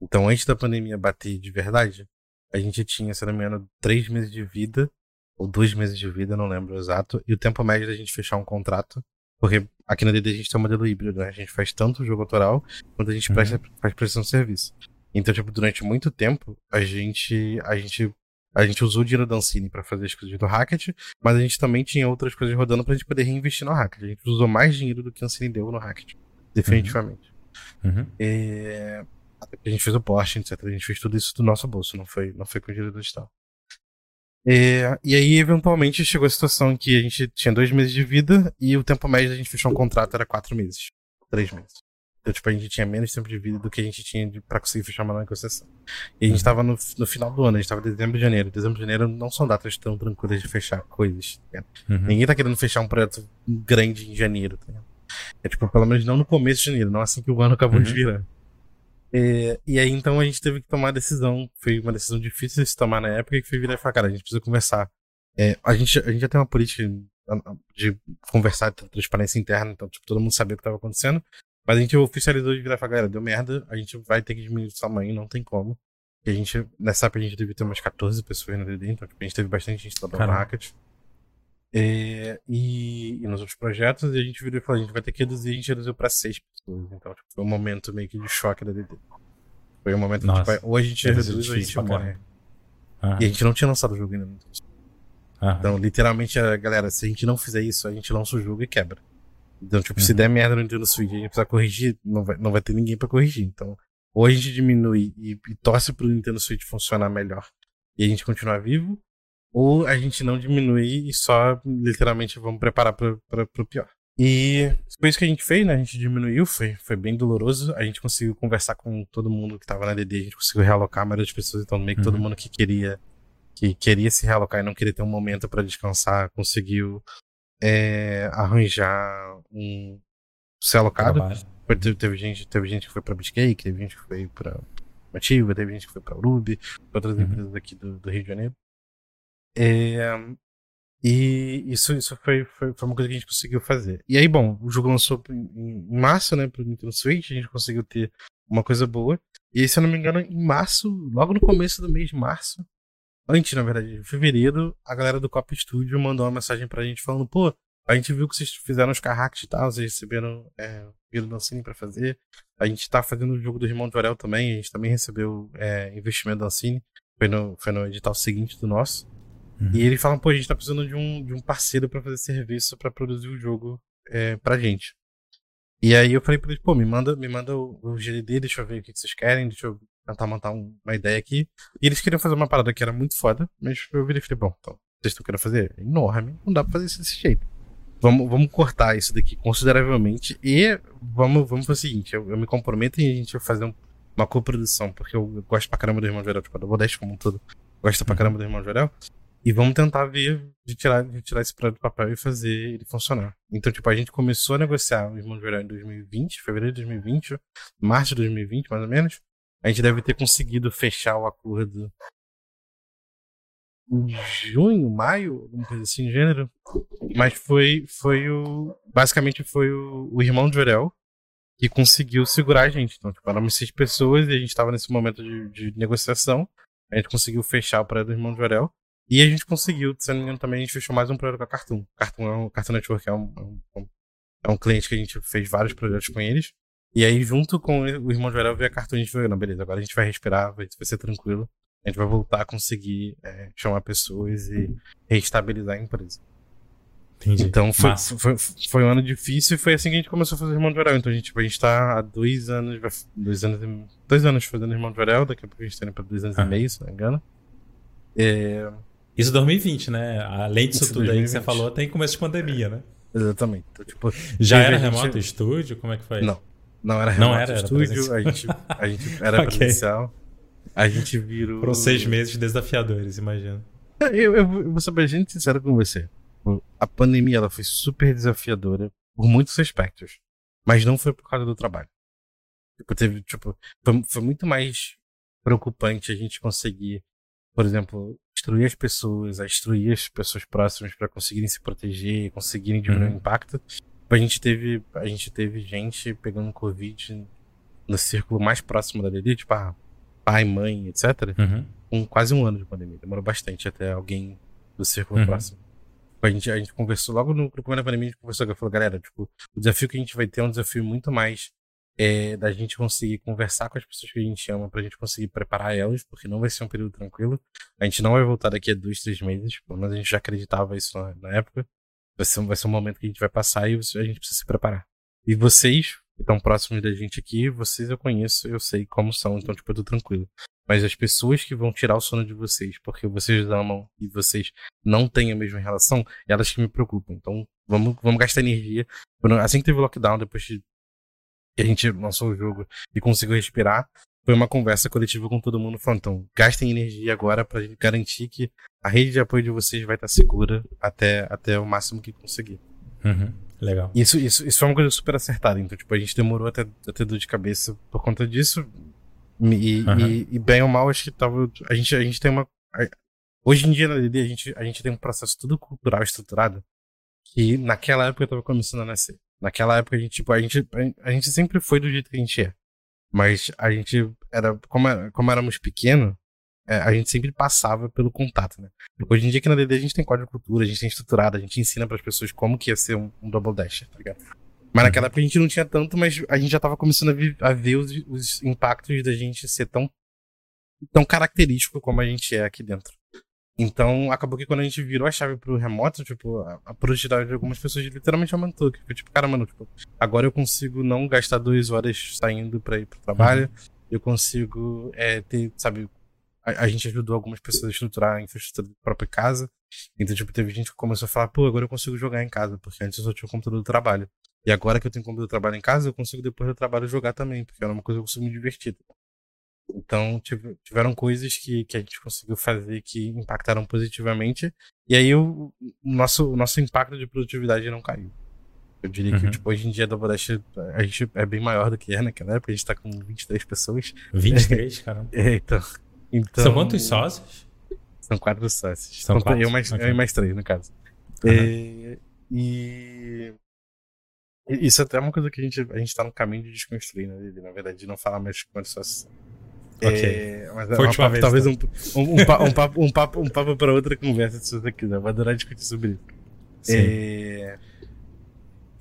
Então, antes da pandemia bater de verdade, a gente tinha, se não me engano, três meses de vida, ou dois meses de vida, não lembro exato, e o tempo médio da gente fechar um contrato, porque aqui na DD a gente tem um modelo híbrido, né? A gente faz tanto jogo autoral quanto a gente uhum. presta, faz prestação de serviço. Então, tipo, durante muito tempo, a gente, a gente, a gente usou o dinheiro da Ancine pra fazer as coisas do Hackett, mas a gente também tinha outras coisas rodando pra gente poder reinvestir no Hackett. A gente usou mais dinheiro do que a Ancine deu no Hackett. Definitivamente. Uhum. Uhum. É a gente fez o post, etc. A gente fez tudo isso do nosso bolso, não foi, não foi com o dinheiro do Estado. E, e aí, eventualmente, chegou a situação em que a gente tinha dois meses de vida e o tempo médio da gente fechar um contrato era quatro meses. Três meses. Então, tipo, a gente tinha menos tempo de vida do que a gente tinha de, pra conseguir fechar uma negociação. E a gente uhum. tava no, no final do ano, a gente tava em dezembro e janeiro. Dezembro e janeiro não são datas tão tranquilas de fechar coisas. Tá uhum. Ninguém tá querendo fechar um projeto grande em janeiro. Tá é tipo, pelo menos não no começo de janeiro, não assim que o ano acabou uhum. de virar. E, e, aí então a gente teve que tomar a decisão. Foi uma decisão difícil de se tomar na época que foi virar e falar, cara, a gente precisa conversar. É, a, gente, a gente já tem uma política de conversar de transparência interna, então tipo, todo mundo sabia o que estava acontecendo. Mas a gente oficializou de virar e falar, galera, deu merda, a gente vai ter que diminuir o tamanho, não tem como. E a gente, nessa época a gente devia ter umas 14 pessoas na DD, então tipo, a gente teve bastante gente no Hackett. É, e, e, nos outros projetos, a gente virou e falou: a gente vai ter que reduzir, a gente reduziu pra seis pessoas. Então, tipo, foi um momento meio que de choque da DD. Foi um momento Nossa, que, tipo, ou a gente reduz ou a gente morre. E a gente não tinha lançado o jogo ainda. Então, literalmente, a galera, se a gente não fizer isso, a gente lança o jogo e quebra. Então, tipo, uhum. se der merda no Nintendo Switch e a gente precisar corrigir, não vai, não vai ter ninguém pra corrigir. Então, ou a gente diminui e, e torce pro Nintendo Switch funcionar melhor e a gente continuar vivo, ou a gente não diminui e só literalmente vamos preparar para o pior. E foi isso que a gente fez, né? A gente diminuiu, foi, foi bem doloroso. A gente conseguiu conversar com todo mundo que tava na DD, a gente conseguiu realocar a maioria das pessoas, então meio que uhum. todo mundo que queria que queria se realocar e não queria ter um momento para descansar, conseguiu é, arranjar um ser alocado. Teve, teve, gente, teve gente que foi para Biscayne, teve gente que foi para Ativa, teve gente que foi para Urubi, outras uhum. empresas aqui do, do, Rio de Janeiro. É, e isso, isso foi, foi, foi, uma coisa que a gente conseguiu fazer. E aí, bom, o jogo lançou em, em março, né, pro Nintendo Switch, a gente conseguiu ter uma coisa boa. E se eu não me engano, em março, logo no começo do mês de março, antes, na verdade, de fevereiro, a galera do Cop Studio mandou uma mensagem pra gente falando, pô, a gente viu que vocês fizeram os carracks e tal, vocês receberam é, o do Dancini pra fazer. A gente tá fazendo o jogo do Irmão de Orel também, a gente também recebeu é, investimento do Dancini. Foi no, foi no edital seguinte do nosso. Uhum. E ele fala, pô, a gente tá precisando de um, de um parceiro para fazer serviço para produzir o jogo é, pra gente. E aí eu falei pra ele, pô, me manda, me manda o, o GDD, deixa eu ver o que, que vocês querem, deixa eu tentar montar um, uma ideia aqui. E eles queriam fazer uma parada que era muito foda, mas eu virei e falei, bom, então, vocês estão querendo fazer? É enorme, não dá pra fazer isso desse jeito. Vamos, vamos cortar isso daqui consideravelmente e vamos, vamos fazer o seguinte, eu, eu me comprometo em a gente fazer um, uma coprodução, porque eu gosto pra caramba do Irmão Jorel, tipo, a Double Dash como um todo, gosta pra uhum. caramba do Irmão Jorel. E vamos tentar ver de tirar, de tirar esse projeto do papel e fazer ele funcionar. Então, tipo, a gente começou a negociar o Irmão Jorel em 2020, fevereiro de 2020, março de 2020, mais ou menos. A gente deve ter conseguido fechar o acordo em junho, maio, alguma coisa assim, gênero. Mas foi, foi o. Basicamente foi o, o irmão de Jorel que conseguiu segurar a gente. Então, tipo, éramos seis pessoas e a gente estava nesse momento de, de, negociação. A gente conseguiu fechar o projeto do irmão de Jorel. E a gente conseguiu, se não me engano, também a gente fechou mais um projeto com a Cartoon. Cartoon é um, Cartoon Network é um, é um, é um cliente que a gente fez vários projetos com eles. E aí, junto com o irmão de Varel, veio a cartão e a gente falou, não, beleza, agora a gente vai respirar, vai, vai ser tranquilo. A gente vai voltar a conseguir é, chamar pessoas e reestabilizar a empresa. Entendi. Então foi, foi, foi, um ano difícil e foi assim que a gente começou a fazer Irmão de Varel. Então a gente, tipo, a gente tá há dois anos, dois anos, dois anos fazendo Irmão de Varel, daqui a pouco a gente tá indo pra dois anos ah. e meio, se não me engano. É... Isso 2020, né? Além disso Isso tudo 2020. aí que você falou, tem começo de pandemia, né? Exatamente. Então, tipo, Já era remoto o estúdio? Como é que foi? Não. Não era remoto não era, estúdio, era a, gente, a gente era okay. presencial. A gente virou. Foram seis meses desafiadores, imagino. Eu, eu, eu vou ser bem sincero com você. A pandemia ela foi super desafiadora por muitos aspectos. Mas não foi por causa do trabalho. Tipo, teve, tipo, foi, foi muito mais preocupante a gente conseguir, por exemplo, instruir as pessoas, a instruir as pessoas próximas para conseguirem se proteger, conseguirem diminuir uhum. o impacto, a gente teve, a gente teve gente pegando Covid no círculo mais próximo da DD, tipo, ah, pai, mãe, etc. Uhum. Com quase um ano de pandemia. Demorou bastante até alguém do círculo uhum. próximo. A gente, a gente conversou logo no, no começo da pandemia, a gente conversou falou, galera, tipo, o desafio que a gente vai ter é um desafio muito mais é, da gente conseguir conversar com as pessoas que a gente ama, pra gente conseguir preparar elas, porque não vai ser um período tranquilo. A gente não vai voltar daqui a dois, três meses, pelo menos a gente já acreditava isso na, na época. Vai ser, vai ser um momento que a gente vai passar e a gente precisa se preparar. E vocês, que estão próximos da gente aqui, vocês eu conheço, eu sei como são, então, tipo, eu tô tranquilo. Mas as pessoas que vão tirar o sono de vocês porque vocês amam e vocês não têm a mesma relação, elas que me preocupam. Então, vamos, vamos gastar energia. Assim que teve o lockdown, depois que a gente lançou o jogo e conseguiu respirar, foi uma conversa coletiva com todo mundo falando, então, gastem energia agora para garantir que a rede de apoio de vocês vai estar segura até, até o máximo que conseguir. Uhum. Legal. Isso, isso, isso foi uma coisa super acertada. Então, tipo, a gente demorou até, até dor de cabeça por conta disso. E, uhum. e, e, bem ou mal, acho que tava. A gente, a gente tem uma. Hoje em dia na DD, a gente, a gente tem um processo tudo cultural estruturado que naquela época eu tava começando a nascer. Naquela época a gente, tipo, a gente, a gente sempre foi do jeito que a gente é. Mas a gente era. Como, como éramos pequenos, é, a gente sempre passava pelo contato, né? Hoje em dia aqui na DD a gente tem código de cultura, a gente tem estruturado, a gente ensina para as pessoas como que ia ser um, um Double Dash, tá ligado? Mas naquela época a gente não tinha tanto, mas a gente já tava começando a, vi, a ver os, os, impactos da gente ser tão, tão característico como a gente é aqui dentro. Então, acabou que quando a gente virou a chave pro remoto, tipo, a, a produtividade de algumas pessoas literalmente aumentou. Que foi tipo, cara, mano, tipo, agora eu consigo não gastar duas horas saindo pra ir pro trabalho. Uhum. eu consigo é, ter, sabe, a, a, gente ajudou algumas pessoas a estruturar a infraestrutura da própria casa. Então, tipo, teve gente que começou a falar, pô, agora eu consigo jogar em casa, porque antes eu só tinha o computador do trabalho. E agora que eu tenho computador do trabalho em casa, eu consigo depois do trabalho jogar também, porque era uma coisa que eu consigo me divertir. Então, tiveram coisas que, que a gente conseguiu fazer que impactaram positivamente. E aí, o, o nosso, o nosso impacto de produtividade não caiu. Eu diria uhum. que tipo, hoje em dia a Double a gente é bem maior do que é naquela época. A gente tá com 23 pessoas. 23, caramba. É, então, então, São quantos sócios? São quatro sócios. São quatro? Eu mais, okay. eu mais três, no caso. Uhum. É, e isso até é uma coisa que a gente, a gente tá no caminho de desconstruir, né, Na verdade, de não falar mais quantos sócios Ok. É, mas é Foi papo, vez, talvez um, um, um, papo, um, papo, um, papo, um papo para outra conversa, se você quiser. Vou adorar discutir sobre isso. Sim. É...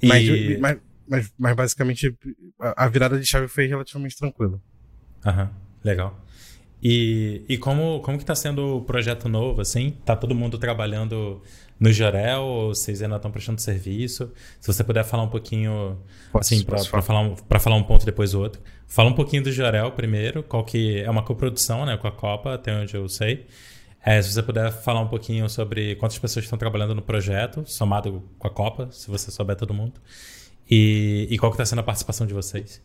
E... Mas, mas, mas, mas, basicamente a virada de chave foi relativamente tranquila. Aham, legal. E, e como, como que tá sendo o projeto novo, assim? Tá todo mundo trabalhando no Jorel ou vocês ainda estão prestando serviço? Se você puder falar um pouquinho, posso, assim, para falar, um, falar um ponto depois o outro. Fala um pouquinho do Jorel primeiro, qual que é uma coprodução, né, com a Copa, até onde eu sei. É, se você puder falar um pouquinho sobre quantas pessoas estão trabalhando no projeto, somado com a Copa, se você souber todo mundo. E, e qual que está sendo a participação de vocês?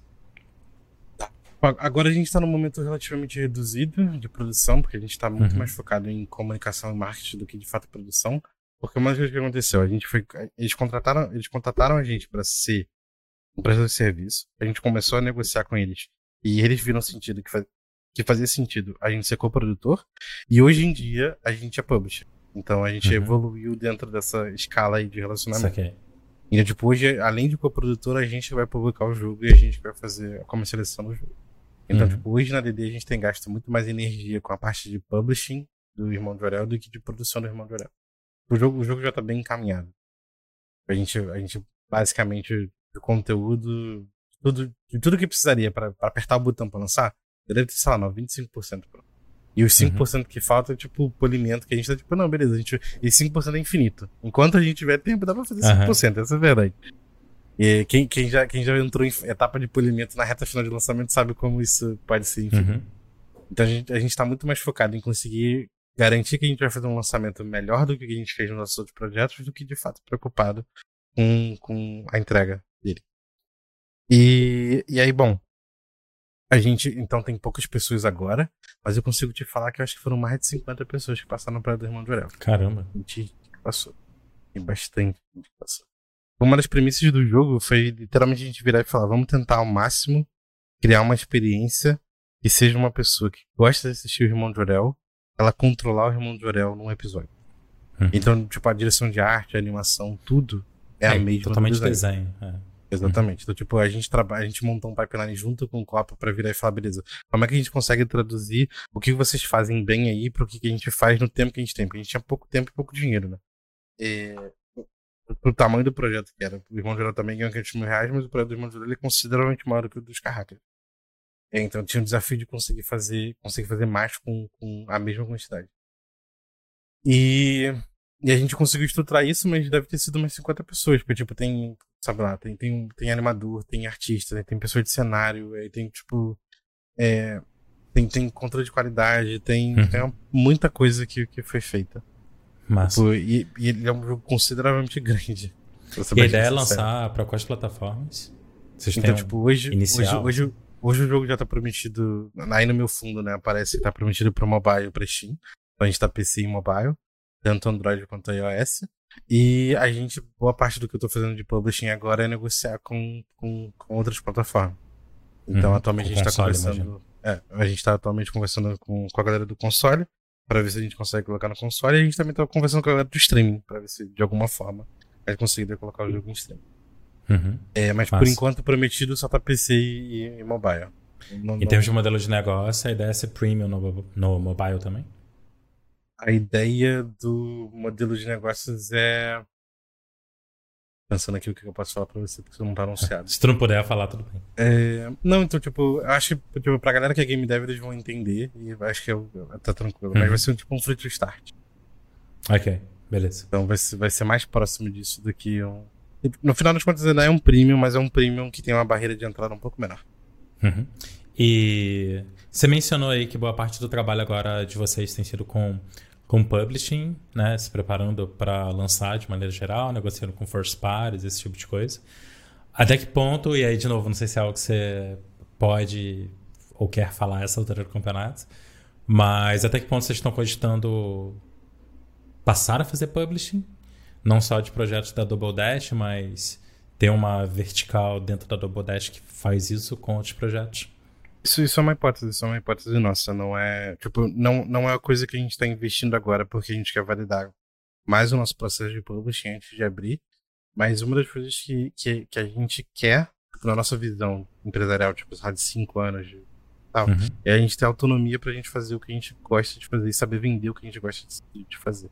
Agora a gente está num momento relativamente reduzido de produção, porque a gente está muito uhum. mais focado em comunicação e marketing do que de fato produção. Porque uma das coisas que aconteceu, a gente foi, eles contrataram, eles contrataram a gente para ser um prestador de serviço. A gente começou a negociar com eles e eles viram sentido que, faz, que fazia sentido a gente ser coprodutor. E hoje em dia a gente é publisher. Então a gente uhum. evoluiu dentro dessa escala aí de relacionamento. Isso aqui. Então, tipo, hoje, além de coprodutor, a gente vai publicar o jogo e a gente vai fazer a comercialização do jogo. Então, uhum. tipo, hoje na DD a gente tem gasto muito mais energia com a parte de publishing do Irmão de Orel do que de produção do Irmão de Orel. O jogo, o jogo já tá bem encaminhado. A gente, a gente basicamente, o conteúdo, tudo, tudo que precisaria para apertar o botão para lançar, deve ter, sei lá, 95% pronto. E os 5% uhum. que falta é tipo o polimento que a gente tá tipo, não, beleza, a gente, e 5% é infinito. Enquanto a gente tiver tempo, dá pra fazer 5%, uhum. essa é a verdade. E quem, quem, já, quem já entrou em etapa de polimento na reta final de lançamento sabe como isso pode ser infinito. Uhum. Então a gente, a gente tá muito mais focado em conseguir garantir que a gente vai fazer um lançamento melhor do que a gente fez nos nossos outros projetos do que de fato preocupado com, com a entrega dele. E, e aí, bom, a gente então tem poucas pessoas agora, mas eu consigo te falar que eu acho que foram mais de 50 pessoas que passaram para do Irmão de Orel. Caramba. A gente passou. Tem bastante gente que passou. Uma das premissas do jogo foi literalmente a gente virar e falar: vamos tentar ao máximo criar uma experiência que seja uma pessoa que gosta de assistir o Irmão de Orel, ela controlar o Irmão de Orel num episódio. Uhum. Então, tipo, a direção de arte, a animação, tudo é, é a mesma. Totalmente desenho. desenho. É. Exatamente. Então, tipo, a gente trabalha, a gente montou um pipeline junto com o Copa para virar e falar, beleza, como é que a gente consegue traduzir o que vocês fazem bem aí para o que a gente faz no tempo que a gente tem? Porque a gente tinha pouco tempo e pouco dinheiro, né? E, pro tamanho do projeto que era. O Irmão de Ouro também ganhou 500 mil reais, mas o projeto do Irmão de Ouro é consideravelmente maior do que o dos Carracas. É, então tinha um desafio de conseguir fazer, conseguir fazer mais com, com a mesma quantidade. E, e a gente conseguiu estruturar isso, mas deve ter sido umas 50 pessoas, porque tipo, tem, sabe lá, tem, tem, tem animador, tem artista, né, tem pessoa de cenário, aí tem tipo. É, tem, tem controle de qualidade, tem, uhum. tem muita coisa que, que foi feita. Massa. Tipo, e, e, ele é um jogo consideravelmente grande. E a ideia é lançar para quais plataformas? Vocês então, tipo, hoje, inicial? hoje, hoje, hoje o jogo já tá prometido. Aí no meu fundo, né? Aparece que tá prometido pro mobile pra Steam. Então a gente tá PC e mobile, tanto Android quanto iOS. E a gente, boa parte do que eu tô fazendo de publishing agora é negociar com, com, com outras plataformas. Então, hum, atualmente a gente tá console, tá conversando. É, a gente tá atualmente conversando com, com a galera do console para ver se a gente consegue colocar no console. E a gente também tá conversando com a galera do streaming, para ver se de alguma forma a gente conseguiria colocar o jogo em streaming. Uhum. É, mas por enquanto prometido só tá PC e, e mobile. Não, em termos de modelo de negócio, a ideia é ser premium no, no mobile também? A ideia do modelo de negócios é Pensando aqui o que eu posso falar pra você, porque você não tá anunciado. Se tu não puder falar, tudo bem. É, não, então, tipo, eu acho que tipo, pra galera que é game dev, eles vão entender e acho que eu, tá tranquilo. Uhum. Mas vai ser tipo um free to start. Ok, beleza. Então vai ser, vai ser mais próximo disso do que um. No final das contas, ainda é um premium, mas é um premium que tem uma barreira de entrada um pouco menor. Uhum. E você mencionou aí que boa parte do trabalho agora de vocês tem sido com, com publishing, né? Se preparando para lançar de maneira geral, negociando com first parties, esse tipo de coisa. Até que ponto, e aí de novo, não sei se é algo que você pode ou quer falar essa altura do campeonato, mas até que ponto vocês estão cogitando passar a fazer publishing? Não só de projetos da Double Dash, mas ter uma vertical dentro da Double Dash que faz isso com outros projetos? Isso, isso é uma hipótese, isso é uma hipótese nossa, não é, tipo, não, não é uma coisa que a gente está investindo agora porque a gente quer validar mais o nosso processo de publishing antes de abrir, mas uma das coisas que, que, que a gente quer, tipo, na nossa visão empresarial, tipo, de 5 anos de tal, uhum. é a gente ter autonomia pra gente fazer o que a gente gosta de fazer e saber vender o que a gente gosta de, de fazer.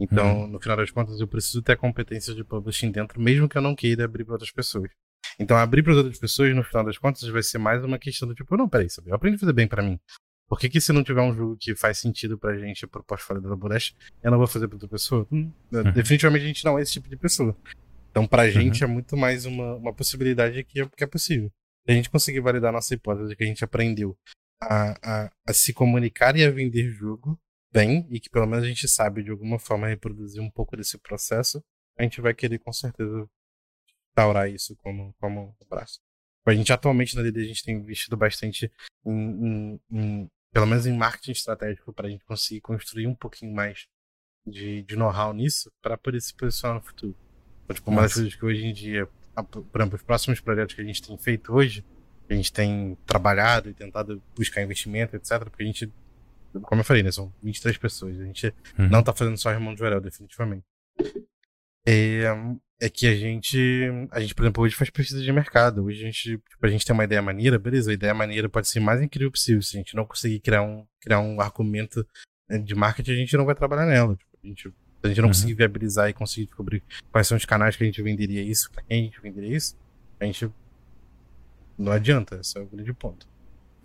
Então, uhum. no final das contas, eu preciso ter a competência de publishing dentro, mesmo que eu não queira abrir para outras pessoas. Então, abrir para outras pessoas, no final das contas, vai ser mais uma questão do tipo, não, peraí, sabe? Eu aprendi a fazer bem para mim. Por que, que se não tiver um jogo que faz sentido pra gente pro portfólio da Laboresh, eu não vou fazer pra outra pessoa? Hum, uhum. Definitivamente a gente não é esse tipo de pessoa. Então, pra uhum. gente é muito mais uma, uma possibilidade que é, que é possível. Se a gente conseguir validar nossa hipótese de que a gente aprendeu a, a, a, se comunicar e a vender jogo bem, e que pelo menos a gente sabe de alguma forma reproduzir um pouco desse processo, a gente vai querer com certeza instaurar isso como, como braço. A gente atualmente na DD a gente tem investido bastante em, em, em pelo menos em marketing estratégico para a gente conseguir construir um pouquinho mais de, de know-how nisso para poder se posicionar no futuro. Então, tipo, uma das coisas que hoje em dia, por exemplo, os próximos projetos que a gente tem feito hoje, a gente tem trabalhado e tentado buscar investimento, etc. Porque a gente, como eu falei, né, são 23 pessoas. A gente uhum. não tá fazendo só Irmão de Varel, definitivamente. É, é que a gente, a gente, por exemplo, hoje faz pesquisa de mercado. Hoje a gente, tipo, a gente tem uma ideia maneira, beleza, a ideia maneira pode ser mais incrível possível. Se a gente não conseguir criar um, criar um argumento né, de marketing, a gente não vai trabalhar nela. Tipo, a gente, se a gente não uhum. conseguir viabilizar e conseguir descobrir quais são os canais que a gente venderia isso, pra quem a gente venderia isso, a gente não adianta, esse é o grande ponto.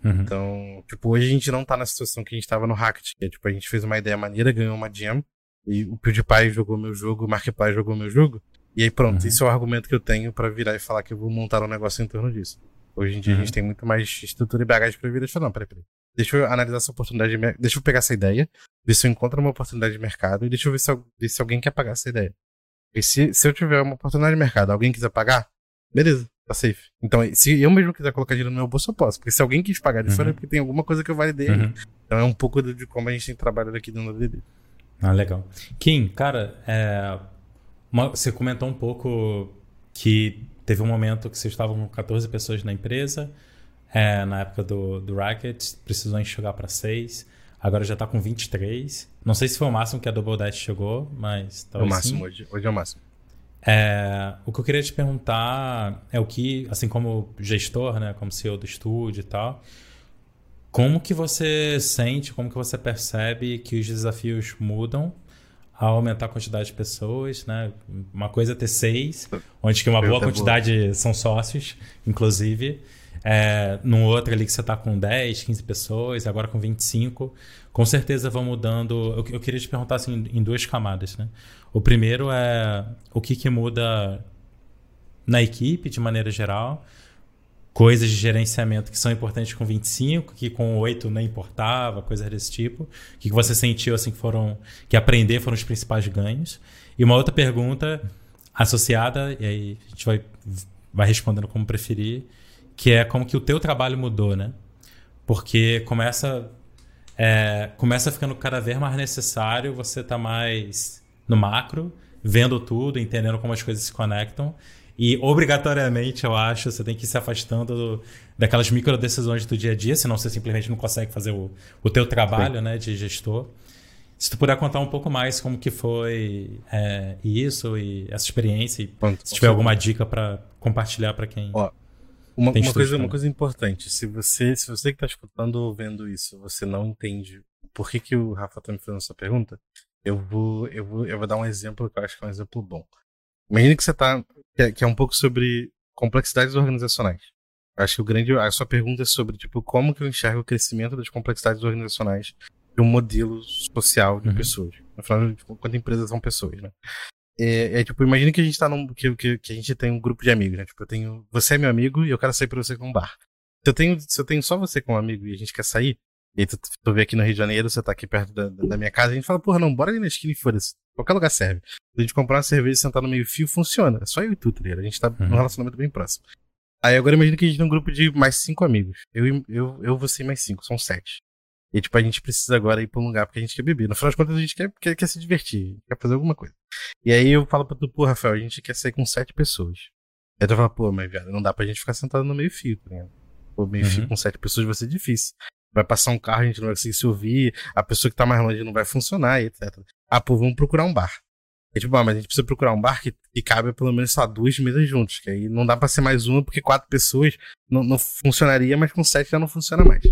Uhum. Então, tipo, hoje a gente não tá na situação que a gente tava no Hackett, que é, tipo, a gente fez uma ideia maneira, ganhou uma jam, e o PewDiePie jogou meu jogo, o Markiplier jogou meu jogo, e aí pronto, uhum. esse é o argumento que eu tenho para virar e falar que eu vou montar um negócio em torno disso. Hoje em dia uhum. a gente tem muito mais estrutura e bagagem pra virar e falar, não, peraí, peraí. Deixa eu analisar essa oportunidade, de deixa eu pegar essa ideia, ver se eu encontro uma oportunidade de mercado e deixa eu ver se, se alguém quer pagar essa ideia. E se, se eu tiver uma oportunidade de mercado, alguém quiser pagar, beleza, tá safe. Então, se eu mesmo quiser colocar dinheiro no meu bolso, eu posso. Porque se alguém quis pagar de uhum. fora, é porque tem alguma coisa que eu validei. Uhum. Então é um pouco de, como a gente tem trabalhado aqui dentro da DD. Ah, legal. Kim, cara, é, uma, você comentou um pouco que teve um momento que vocês estavam com 14 pessoas na empresa, é, na época do, do Racket, precisou enxugar para 6, agora já está com 23. Não sei se foi o máximo que a Double Dash chegou, mas talvez. É o máximo, hoje, hoje é o máximo. É, o que eu queria te perguntar é o que, assim como gestor, né, como CEO do estúdio e tal, como que você sente, como que você percebe que os desafios mudam ao aumentar a quantidade de pessoas, né? Uma coisa é ter seis, onde que uma boa quantidade são sócios, inclusive. É, num outro ali que você está com 10, 15 pessoas, agora com 25. Com certeza vão mudando. Eu, eu queria te perguntar assim, em duas camadas, né? O primeiro é o que, que muda na equipe de maneira geral coisas de gerenciamento que são importantes com 25, que com 8 nem importava, coisas desse tipo. O que você sentiu assim que foram que aprender foram os principais ganhos? E uma outra pergunta associada, e aí a gente vai vai respondendo como preferir, que é como que o teu trabalho mudou, né? Porque começa é, começa ficando cada vez mais necessário você estar tá mais no macro, vendo tudo, entendendo como as coisas se conectam e obrigatoriamente, eu acho, você tem que ir se afastando do, daquelas micro decisões do dia a dia, senão você simplesmente não consegue fazer o, o teu trabalho né, de gestor. Se tu puder contar um pouco mais como que foi é, isso e essa experiência, e se tiver alguma dica para compartilhar para quem. Ó, uma, uma coisa, uma coisa importante, se você, se você que está escutando ou vendo isso, você não entende por que, que o Rafa está me fazendo essa pergunta, eu vou, eu, vou, eu vou dar um exemplo que eu acho que é um exemplo bom. Imagina que você está que é, que é um pouco sobre complexidades organizacionais. Acho que o grande, a sua pergunta é sobre tipo como que eu enxergo o crescimento das complexidades organizacionais de um modelo social de uhum. pessoas. Afinal, tipo, quantas empresas são pessoas, né? É, é, tipo, imagina que a gente tá num. Que, que, que, a gente tem um grupo de amigos, né? Tipo, eu tenho. Você é meu amigo e eu quero sair pra você com um bar. Se eu tenho, se eu tenho só você como amigo e a gente quer sair, e aí tu, tu vê aqui no Rio de Janeiro, você tá aqui perto da, da minha casa, a gente fala, porra, não, bora ali na esquina e foda-se. Qualquer lugar serve. Se a gente comprar uma cerveja e sentar no meio fio, funciona. É só eu e tu, tá ligado? A gente tá uhum. num relacionamento bem próximo. Aí agora imagina que a gente tem um grupo de mais cinco amigos. Eu, eu, eu você e mais cinco, são sete. E tipo, a gente precisa agora ir pra um lugar porque a gente quer beber. No final das contas, a gente quer, quer, quer se divertir, quer fazer alguma coisa. E aí eu falo pra tu, pô, Rafael, a gente quer sair com sete pessoas. Aí tu fala, pô, mas viado, não dá pra gente ficar sentado no meio fio, tá ligado? Pô, meio uhum. fio com sete pessoas vai ser difícil. Vai passar um carro, a gente não vai conseguir se ouvir, a pessoa que tá mais longe não vai funcionar, etc. Ah, pô, vamos procurar um bar. É tipo, ah, mas a gente precisa procurar um bar que, que cabe pelo menos só duas mesas juntos, que aí não dá pra ser mais uma, porque quatro pessoas não, não funcionaria, mas com sete já não funciona mais.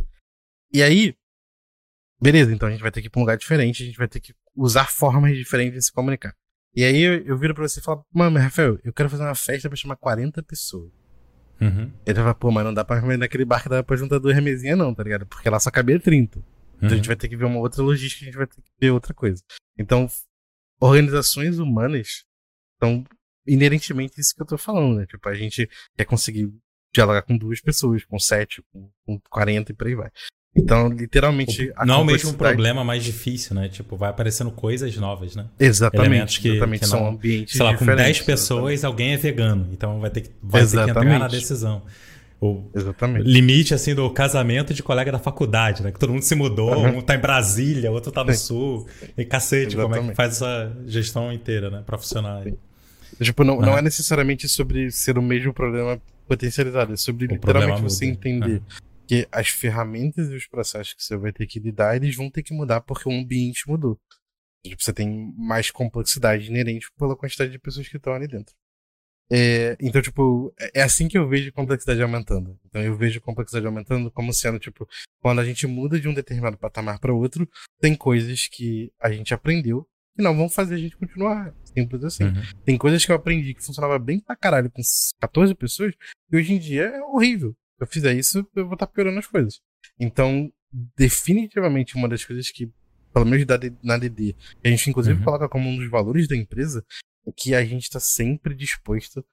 E aí, beleza, então a gente vai ter que ir pra um lugar diferente, a gente vai ter que usar formas diferentes de se comunicar. E aí eu, eu viro pra você e falo, mano, Rafael, eu quero fazer uma festa pra chamar 40 pessoas. Uhum. Ele fala, pô, mas não dá pra naquele bar que dá pra juntar duas mesinhas, não, tá ligado? Porque lá só cabia 30. Então uhum. a gente vai ter que ver uma outra logística, a gente vai ter que ver outra coisa. Então, organizações humanas são inerentemente isso que eu tô falando, né? Tipo, a gente quer conseguir dialogar com duas pessoas, com sete, com, com 40 e por aí vai. Então, literalmente. Não é o mesmo problema mais difícil, né? Tipo, vai aparecendo coisas novas, né? Exatamente. Elementos que, exatamente, que não, são ambientes. Sei lá, com 10 pessoas, exatamente. alguém é vegano. Então vai ter que, vai ter que entrar na decisão. O Exatamente. limite, assim, do casamento de colega da faculdade, né? Que todo mundo se mudou, uhum. um tá em Brasília, outro tá no Sim. sul. E cacete, como é que faz essa gestão inteira, né? Profissional. Tipo, não, não é necessariamente sobre ser o mesmo problema potencializado, é sobre o literalmente você entender uhum. Que as ferramentas e os processos que você vai ter que lidar, eles vão ter que mudar porque o ambiente mudou. Tipo, você tem mais complexidade inerente pela quantidade de pessoas que estão ali dentro. É, então, tipo, é, é assim que eu vejo complexidade aumentando. Então, eu vejo complexidade aumentando como sendo, tipo, quando a gente muda de um determinado patamar para outro, tem coisas que a gente aprendeu que não vão fazer a gente continuar. Simples assim. Uhum. Tem coisas que eu aprendi que funcionava bem pra caralho com 14 pessoas, e hoje em dia é horrível. Se eu fizer isso, eu vou estar tá piorando as coisas. Então, definitivamente, uma das coisas que, pelo menos na DD, a gente inclusive uhum. coloca como um dos valores da empresa, é que a gente está sempre disposto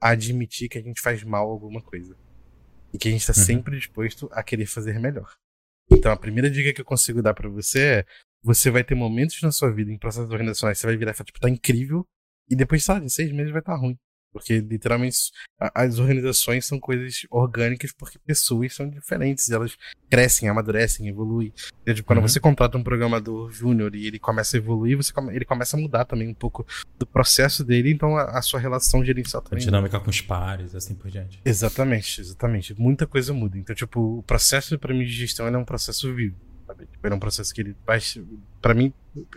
a admitir que a gente faz mal alguma coisa. E que a gente está uhum. sempre disposto a querer fazer melhor. Então, a primeira dica que eu consigo dar para você é: você vai ter momentos na sua vida, em processos organizacionais, você vai virar e falar, tipo, tá incrível, e depois, sabe, em seis meses vai estar tá ruim. Porque, literalmente, as organizações são coisas orgânicas porque pessoas são diferentes. Elas crescem, amadurecem, evoluem. Então, tipo, quando uhum. você contrata um programador júnior e ele começa a evoluir, você come, ele começa a mudar também um pouco do processo dele. Então, a, a sua relação gerencial também. A dinâmica com os pares, assim por diante. Exatamente, exatamente. Muita coisa muda. Então, tipo, o processo, para mim, de gestão é um processo vivo sabe? Tipo, é um processo que ele vai. Pra mim,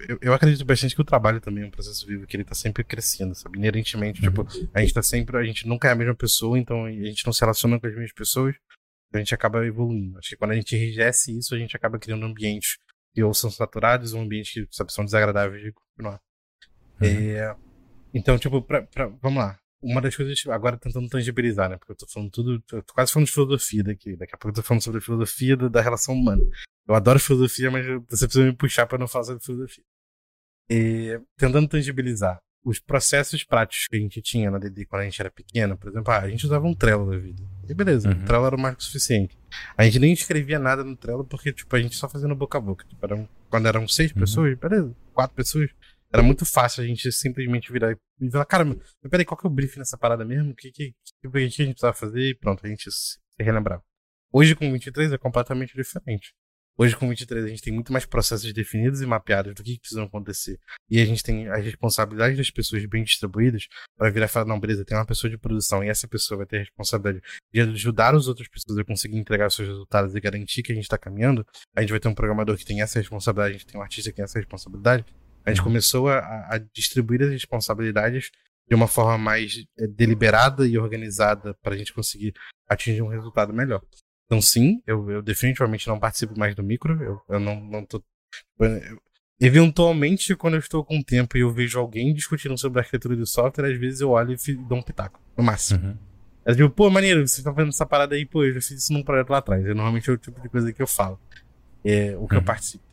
eu, eu, acredito bastante que o trabalho também é um processo vivo, que ele tá sempre crescendo, sabe? Inerentemente, uhum. tipo, a gente tá sempre. A gente nunca é a mesma pessoa, então a gente não se relaciona com as mesmas pessoas, a gente acaba evoluindo. Acho que quando a gente enrijece isso, a gente acaba criando ambientes que ou são saturados, ou ambientes que sabe, são desagradáveis de continuar. Uhum. É, então, tipo, pra, pra, vamos lá uma das coisas, agora tentando tangibilizar, né? Porque eu tô falando tudo, eu tô quase falando de filosofia daqui. Daqui a pouco eu tô falando sobre a filosofia da, da relação humana. Eu adoro filosofia, mas você precisa me puxar para não falar sobre filosofia. E, tentando tangibilizar os processos práticos que a gente tinha na DD quando a gente era pequeno, por exemplo, ah, a gente usava um Trello da vida. E beleza, uhum. o Trello era o marco suficiente. A gente nem escrevia nada no Trello porque, tipo, a gente só fazia no boca a boca. Tipo, eram, quando eram seis uhum. pessoas, beleza, quatro pessoas. Era muito fácil a gente simplesmente virar e falar, cara, mas peraí, qual que é o briefing nessa parada mesmo? O que, que, que, que a gente precisava fazer? E pronto, a gente se relembrava. Hoje com 23 é completamente diferente. Hoje, com 23, a gente tem muito mais processos definidos e mapeados do que, que precisam acontecer. E a gente tem as responsabilidades das pessoas bem distribuídas para virar e falar: não, beleza, tem uma pessoa de produção e essa pessoa vai ter a responsabilidade de ajudar as outras pessoas a conseguir entregar seus resultados e garantir que a gente está caminhando. A gente vai ter um programador que tem essa responsabilidade, a gente tem um artista que tem essa responsabilidade. A gente uhum. começou a, a distribuir as responsabilidades de uma forma mais é, deliberada e organizada para a gente conseguir atingir um resultado melhor. Então, sim, eu, eu definitivamente não participo mais do micro. Eu, eu não, não tô. Eu, eventualmente, quando eu estou com tempo e eu vejo alguém discutindo sobre a arquitetura do software, às vezes eu olho e dou um pitaco, no máximo. Uhum. É tipo, pô, maneiro, você tá fazendo essa parada aí, pô, eu já fiz isso num projeto lá atrás. É normalmente é o tipo de coisa que eu falo. É o que uhum. eu participo.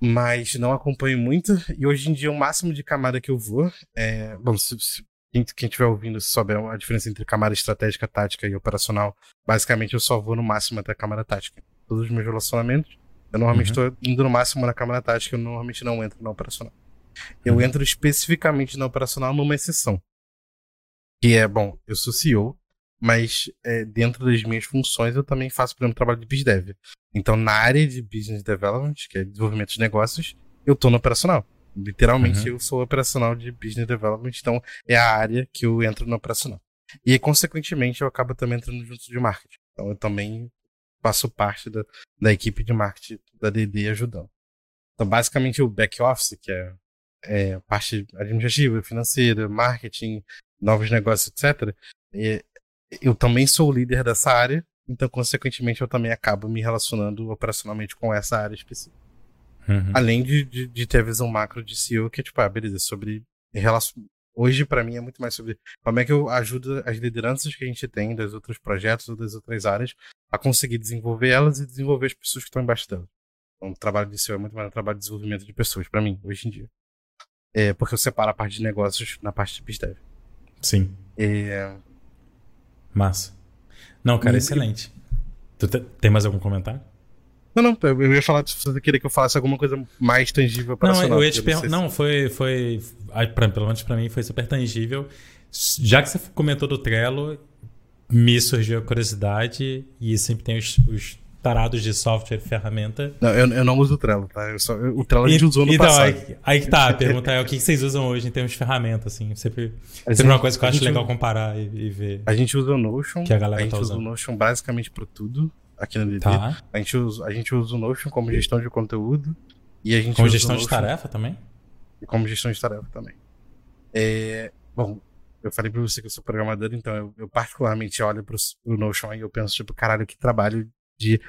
Mas não acompanho muito, e hoje em dia o máximo de camada que eu vou é. Bom, se, se quem, quem estiver ouvindo, se souber a diferença entre camada estratégica, tática e operacional, basicamente eu só vou no máximo até a camada tática. Todos os meus relacionamentos, eu normalmente estou uhum. indo no máximo na camada tática, eu normalmente não entro na operacional. Eu uhum. entro especificamente na operacional numa exceção. Que é, bom, eu sou CEO, mas é, dentro das minhas funções eu também faço, por exemplo, trabalho de BizDev. Então, na área de Business Development, que é desenvolvimento de negócios, eu estou no operacional. Literalmente, uhum. eu sou operacional de Business Development, então é a área que eu entro no operacional. E, consequentemente, eu acabo também entrando junto de marketing. Então, eu também faço parte da, da equipe de marketing da DD ajudando. Então, basicamente, o back office, que é, é parte administrativa, financeira, marketing, novos negócios, etc., é, eu também sou o líder dessa área, então, consequentemente, eu também acabo me relacionando operacionalmente com essa área específica. Uhum. Além de, de, de, ter a visão macro de CEO, que é tipo, ah, beleza, sobre relação. Hoje, para mim, é muito mais sobre como é que eu ajudo as lideranças que a gente tem dos outros projetos ou das outras áreas a conseguir desenvolver elas e desenvolver as pessoas que estão embaixo delas. Então, o trabalho de CEO é muito mais um trabalho de desenvolvimento de pessoas, para mim, hoje em dia. É porque eu separo a parte de negócios na parte de Pistev. Sim. É... Massa. Não, cara, e... excelente. Tu tem mais algum comentário? Não, não, eu ia falar, se você queria que eu falasse alguma coisa mais tangível para Não, eu ia te perguntar. Não, foi. foi pra, pelo menos para mim foi super tangível. Já que você comentou do Trello, me surgiu a curiosidade e sempre tem os, os tarados de software e ferramenta. Não, eu, eu não uso o Trello, tá? Eu só, o Trello a gente usou no então, passado. Aí, aí que tá, a pergunta é o que vocês usam hoje em termos de ferramenta, assim. Sempre, sempre uma coisa que eu acho legal comparar e, e, ver. A gente usa o Notion. Que a galera a gente tá usa o Notion basicamente para tudo aqui no DD. Tá. A, gente usa, a gente usa o Notion como gestão de conteúdo. E a gente como gestão de tarefa também? E como gestão de tarefa também. É, bom, eu falei pra você que eu sou programador, então eu, eu particularmente olho pro, pro Notion e eu penso, tipo, caralho, que trabalho de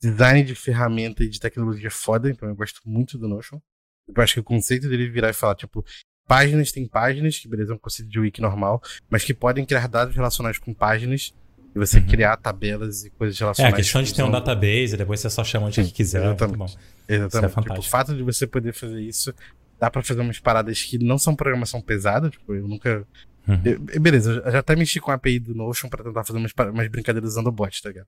design de ferramenta e de tecnologia foda, então eu gosto muito do Notion. Eu acho que o conceito dele virar e falar, tipo, páginas tem páginas, que beleza, é um conceito de wiki normal, mas que podem criar dados relacionados com páginas e você uhum. criar tabelas e coisas relacionadas. É, a questão de ter um database, depois você só chama onde que quiser. Exatamente. É exatamente. É tipo, o fato de você poder fazer isso, dá para fazer umas paradas que não são programação pesada, tipo, eu nunca. Uhum. Eu, beleza, eu já até mexi com a API do Notion para tentar fazer umas, umas brincadeiras usando o bot, tá ligado?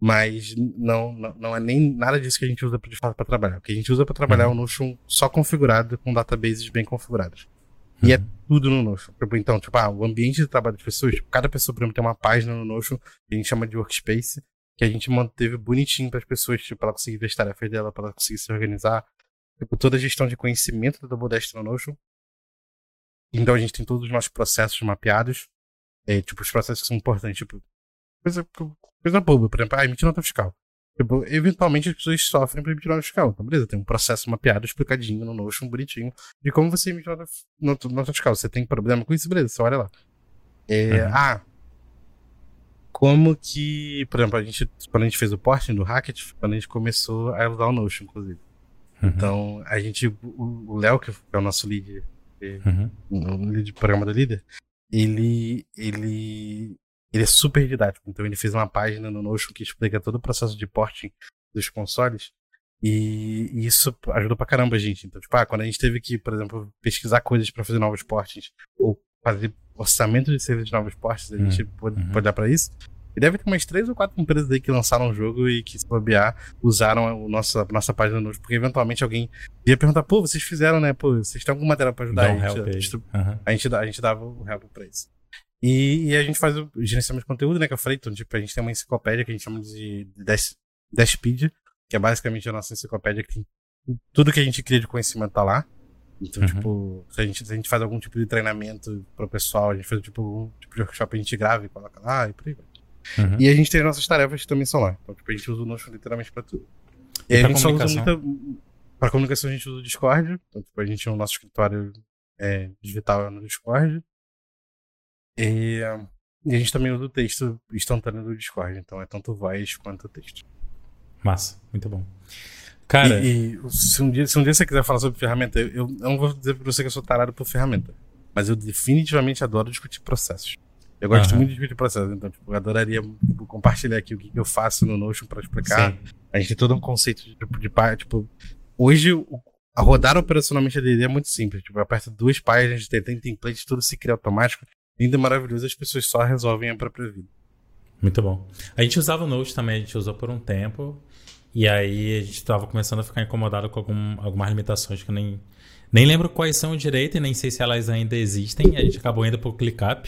Mas não, não, não, é nem nada disso que a gente usa de fato para trabalhar. O que a gente usa para trabalhar uhum. é o Notion só configurado com databases bem configurados. E é uhum. tudo no Notion. Tipo, então, tipo, ah, o ambiente de trabalho das pessoas, tipo, cada pessoa, por exemplo, tem uma página no Notion que a gente chama de workspace, que a gente manteve bonitinho para as pessoas, tipo, ela conseguir ver as tarefas dela, para ela conseguir se organizar. Tipo, toda a gestão de conhecimento da Double no Notion. Então a gente tem todos os nossos processos mapeados. É, tipo, os processos que são importantes, tipo, coisa, coisa boba, por exemplo, ah, emitir nota fiscal. Tipo, eventualmente as pessoas sofrem para emitir nota fiscal. Então, beleza, tem um processo mapeado, explicadinho no Notion, bonitinho, de como você emite nota, nota, nota fiscal. Você tem problema com isso, beleza, você olha lá. É, uhum. Ah, como que, por exemplo, a gente, quando a gente fez o porting do Hackett, quando a gente começou a usar o Notion, inclusive. Uhum. Então, a gente, o Léo, que é o nosso lead, uhum. o lead programa do líder, ele, ele ele é super didático. Então ele fez uma página no Notion que explica todo o processo de porting dos consoles. E, isso ajudou pra caramba a gente. Então, tipo, ah, quando a gente teve que, por exemplo, pesquisar coisas para fazer novos portings, ou fazer orçamento de serviço de novos portings, a gente uhum. pode, pode dar pra isso. E deve ter umas três ou quatro empresas aí que lançaram o jogo e que, se bobear, usaram a nossa página no porque eventualmente alguém ia perguntar, pô, vocês fizeram, né? Pô, vocês têm algum material pra ajudar? Um a, gente, a, gente, uhum. a, gente, a gente dava o help pra isso. E, e, a gente faz o gerenciamento de conteúdo, né? Que eu falei, então, tipo, a gente tem uma enciclopédia que a gente chama de Dash, Dashpedia, que é basicamente a nossa enciclopédia que tem tudo que a gente cria de conhecimento tá lá. Então, uhum. tipo, se a, gente, se a gente faz algum tipo de treinamento pro pessoal, a gente faz tipo, algum tipo de workshop, a gente grava e coloca lá e por aí vai. Uhum. E a gente tem nossas tarefas que também são lá. Então, tipo, a gente usa o Notion literalmente pra tudo. E, e a gente só usa muita. Pra comunicação a gente usa o Discord. Então, tipo, a gente, o nosso escritório é, digital no Discord. E, e, a gente também usa o texto instantâneo do Discord, então é tanto voz quanto texto. Massa, muito bom. Cara. E, e se, um dia, se um dia você quiser falar sobre ferramenta, eu, eu não vou dizer pra você que eu sou tarado por ferramenta, mas eu definitivamente adoro discutir processos. Eu gosto uhum. muito de discutir processos, então tipo, eu adoraria tipo, compartilhar aqui o que, eu faço no Notion para explicar. Sim. A gente tem todo um conceito de, de, de tipo, hoje o, a rodar operacionalmente a DD é muito simples. Tipo, aperta duas páginas, tem, tem template, tudo se cria automático. Lindo e maravilhoso, as pessoas só resolvem a própria vida. Muito bom. A gente usava o Node também, a gente usou por um tempo. E aí a gente estava começando a ficar incomodado com algum, algumas limitações que eu nem, nem lembro quais são direito e nem sei se elas ainda existem. A gente acabou indo pro ClickUp.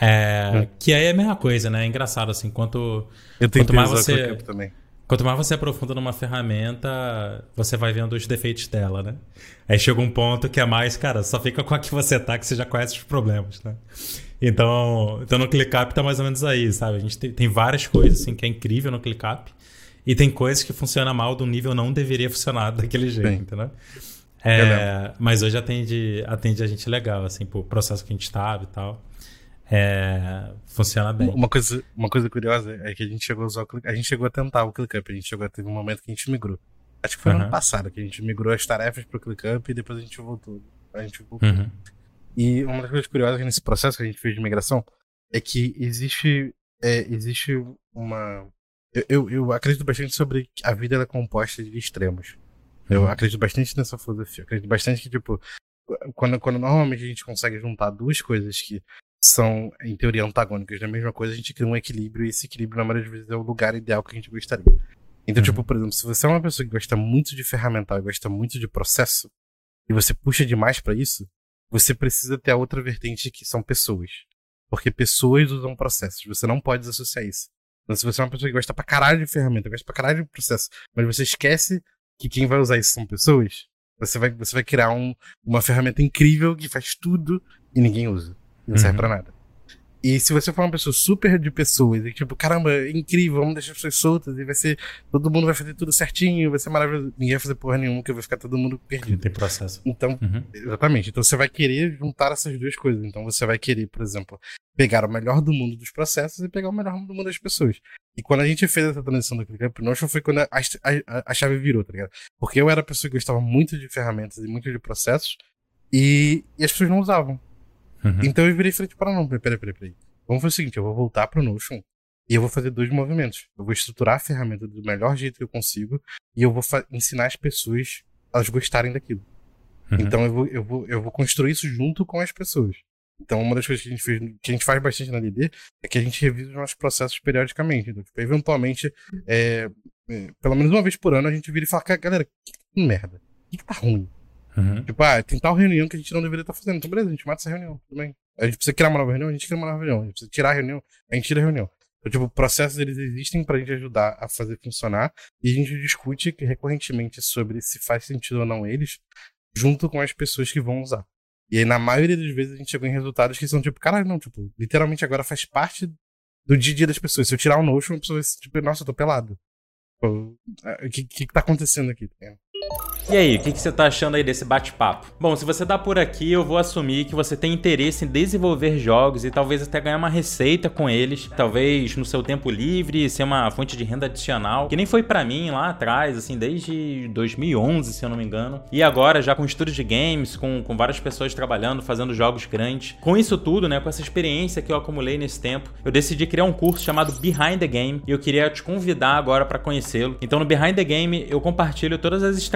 É, hum. Que aí é a mesma coisa, né? É engraçado, assim, quanto, eu quanto mais você. Também. Quanto mais você aprofunda numa ferramenta, você vai vendo os defeitos dela, né? Aí chega um ponto que é mais, cara, só fica com a que você tá, que você já conhece os problemas, né? Então, então no ClickUp tá mais ou menos aí, sabe? A gente tem, tem várias coisas, assim, que é incrível no ClickUp. E tem coisas que funcionam mal do nível não deveria funcionar daquele jeito, Sim. entendeu? É, mas hoje atende, atende a gente legal, assim, pro processo que a gente estava e tal. É, funciona bem. Uma coisa, uma coisa curiosa é que a gente chegou a usar o click, a gente chegou a tentar o ClickUp, a gente chegou a ter um momento que a gente migrou. Acho que foi uhum. ano passado que a gente migrou as tarefas pro ClickUp e depois a gente voltou. A gente voltou. Uhum. E uma das coisas curiosas nesse processo que a gente fez de migração é que existe, é, existe uma. Eu, eu, eu, acredito bastante sobre a vida é composta de extremos. Eu uhum. acredito bastante nessa filosofia. Eu acredito bastante que, tipo, quando, quando normalmente a gente consegue juntar duas coisas que são, em teoria, antagônicas da mesma coisa, a gente cria um equilíbrio e esse equilíbrio, na maioria das vezes, é o lugar ideal que a gente gostaria. Então, uhum. tipo, por exemplo, se você é uma pessoa que gosta muito de ferramental e gosta muito de processo, e você puxa demais para isso, você precisa ter a outra vertente que são pessoas. Porque pessoas usam processos, você não pode desassociar isso. Então, se você é uma pessoa que gosta pra caralho de ferramenta, gosta pra caralho de processo, mas você esquece que quem vai usar isso são pessoas, você vai, você vai criar um, uma ferramenta incrível que faz tudo e ninguém usa. Não uhum. serve pra nada. E se você for uma pessoa super de pessoas, e tipo, caramba, é incrível, vamos deixar as pessoas soltas, e vai ser. Todo mundo vai fazer tudo certinho, vai ser maravilhoso. Ninguém vai fazer porra nenhuma, que vai ficar todo mundo perdido. Tem processo. Então, uhum. exatamente. Então você vai querer juntar essas duas coisas. Então você vai querer, por exemplo, pegar o melhor do mundo dos processos e pegar o melhor do mundo das pessoas. E quando a gente fez essa transição do ClickUp Notion foi quando a, a, a, chave virou, tá ligado? Porque eu era a pessoa que gostava muito de ferramentas e muito de processos, e, e as pessoas não usavam. Uhum. Então eu virei frente para não, peraí, peraí, peraí. Vamos fazer o seguinte, eu vou voltar pro Notion e eu vou fazer dois movimentos. Eu vou estruturar a ferramenta do melhor jeito que eu consigo e eu vou ensinar as pessoas a elas gostarem daquilo. Uhum. Então eu vou, eu, vou, eu vou construir isso junto com as pessoas. Então, uma das coisas que a gente, fez, que a gente faz bastante na DD é que a gente revisa os nossos processos periodicamente. Então, tipo, eventualmente, é, é, pelo menos uma vez por ano, a gente vira e fala, galera, que, que merda? O que, que tá ruim? Uhum. Tipo, ah, tem tal reunião que a gente não deveria estar tá fazendo. Então, beleza, a gente mata essa reunião, tudo bem. A gente precisa criar uma nova reunião, a gente cria uma nova reunião. A gente precisa tirar a reunião, a gente tira a reunião. Então, tipo, processos eles existem pra gente ajudar a fazer funcionar e a gente discute recorrentemente sobre se faz sentido ou não eles, junto com as pessoas que vão usar. E aí, na maioria das vezes, a gente chegou em resultados que são tipo, caralho, não, tipo, literalmente agora faz parte do dia a dia das pessoas. Se eu tirar o Notion, a pessoa vai tipo, nossa, eu tô pelado. Tipo, o que, que, que tá acontecendo aqui? Tá e aí, o que, você tá achando aí desse bate-papo? Bom, se você tá por aqui, eu vou assumir que você tem interesse em desenvolver jogos e talvez até ganhar uma receita com eles, talvez no seu tempo livre, ser uma fonte de renda adicional, que nem foi para mim lá atrás, assim, desde 2011, se eu não me engano. E agora, já com estúdios de games, com, com várias pessoas trabalhando, fazendo jogos grandes. Com isso tudo, né, com essa experiência que eu acumulei nesse tempo, eu decidi criar um curso chamado Behind the Game e eu queria te convidar agora para conhecê-lo. Então, no Behind the Game, eu compartilho todas as estratégias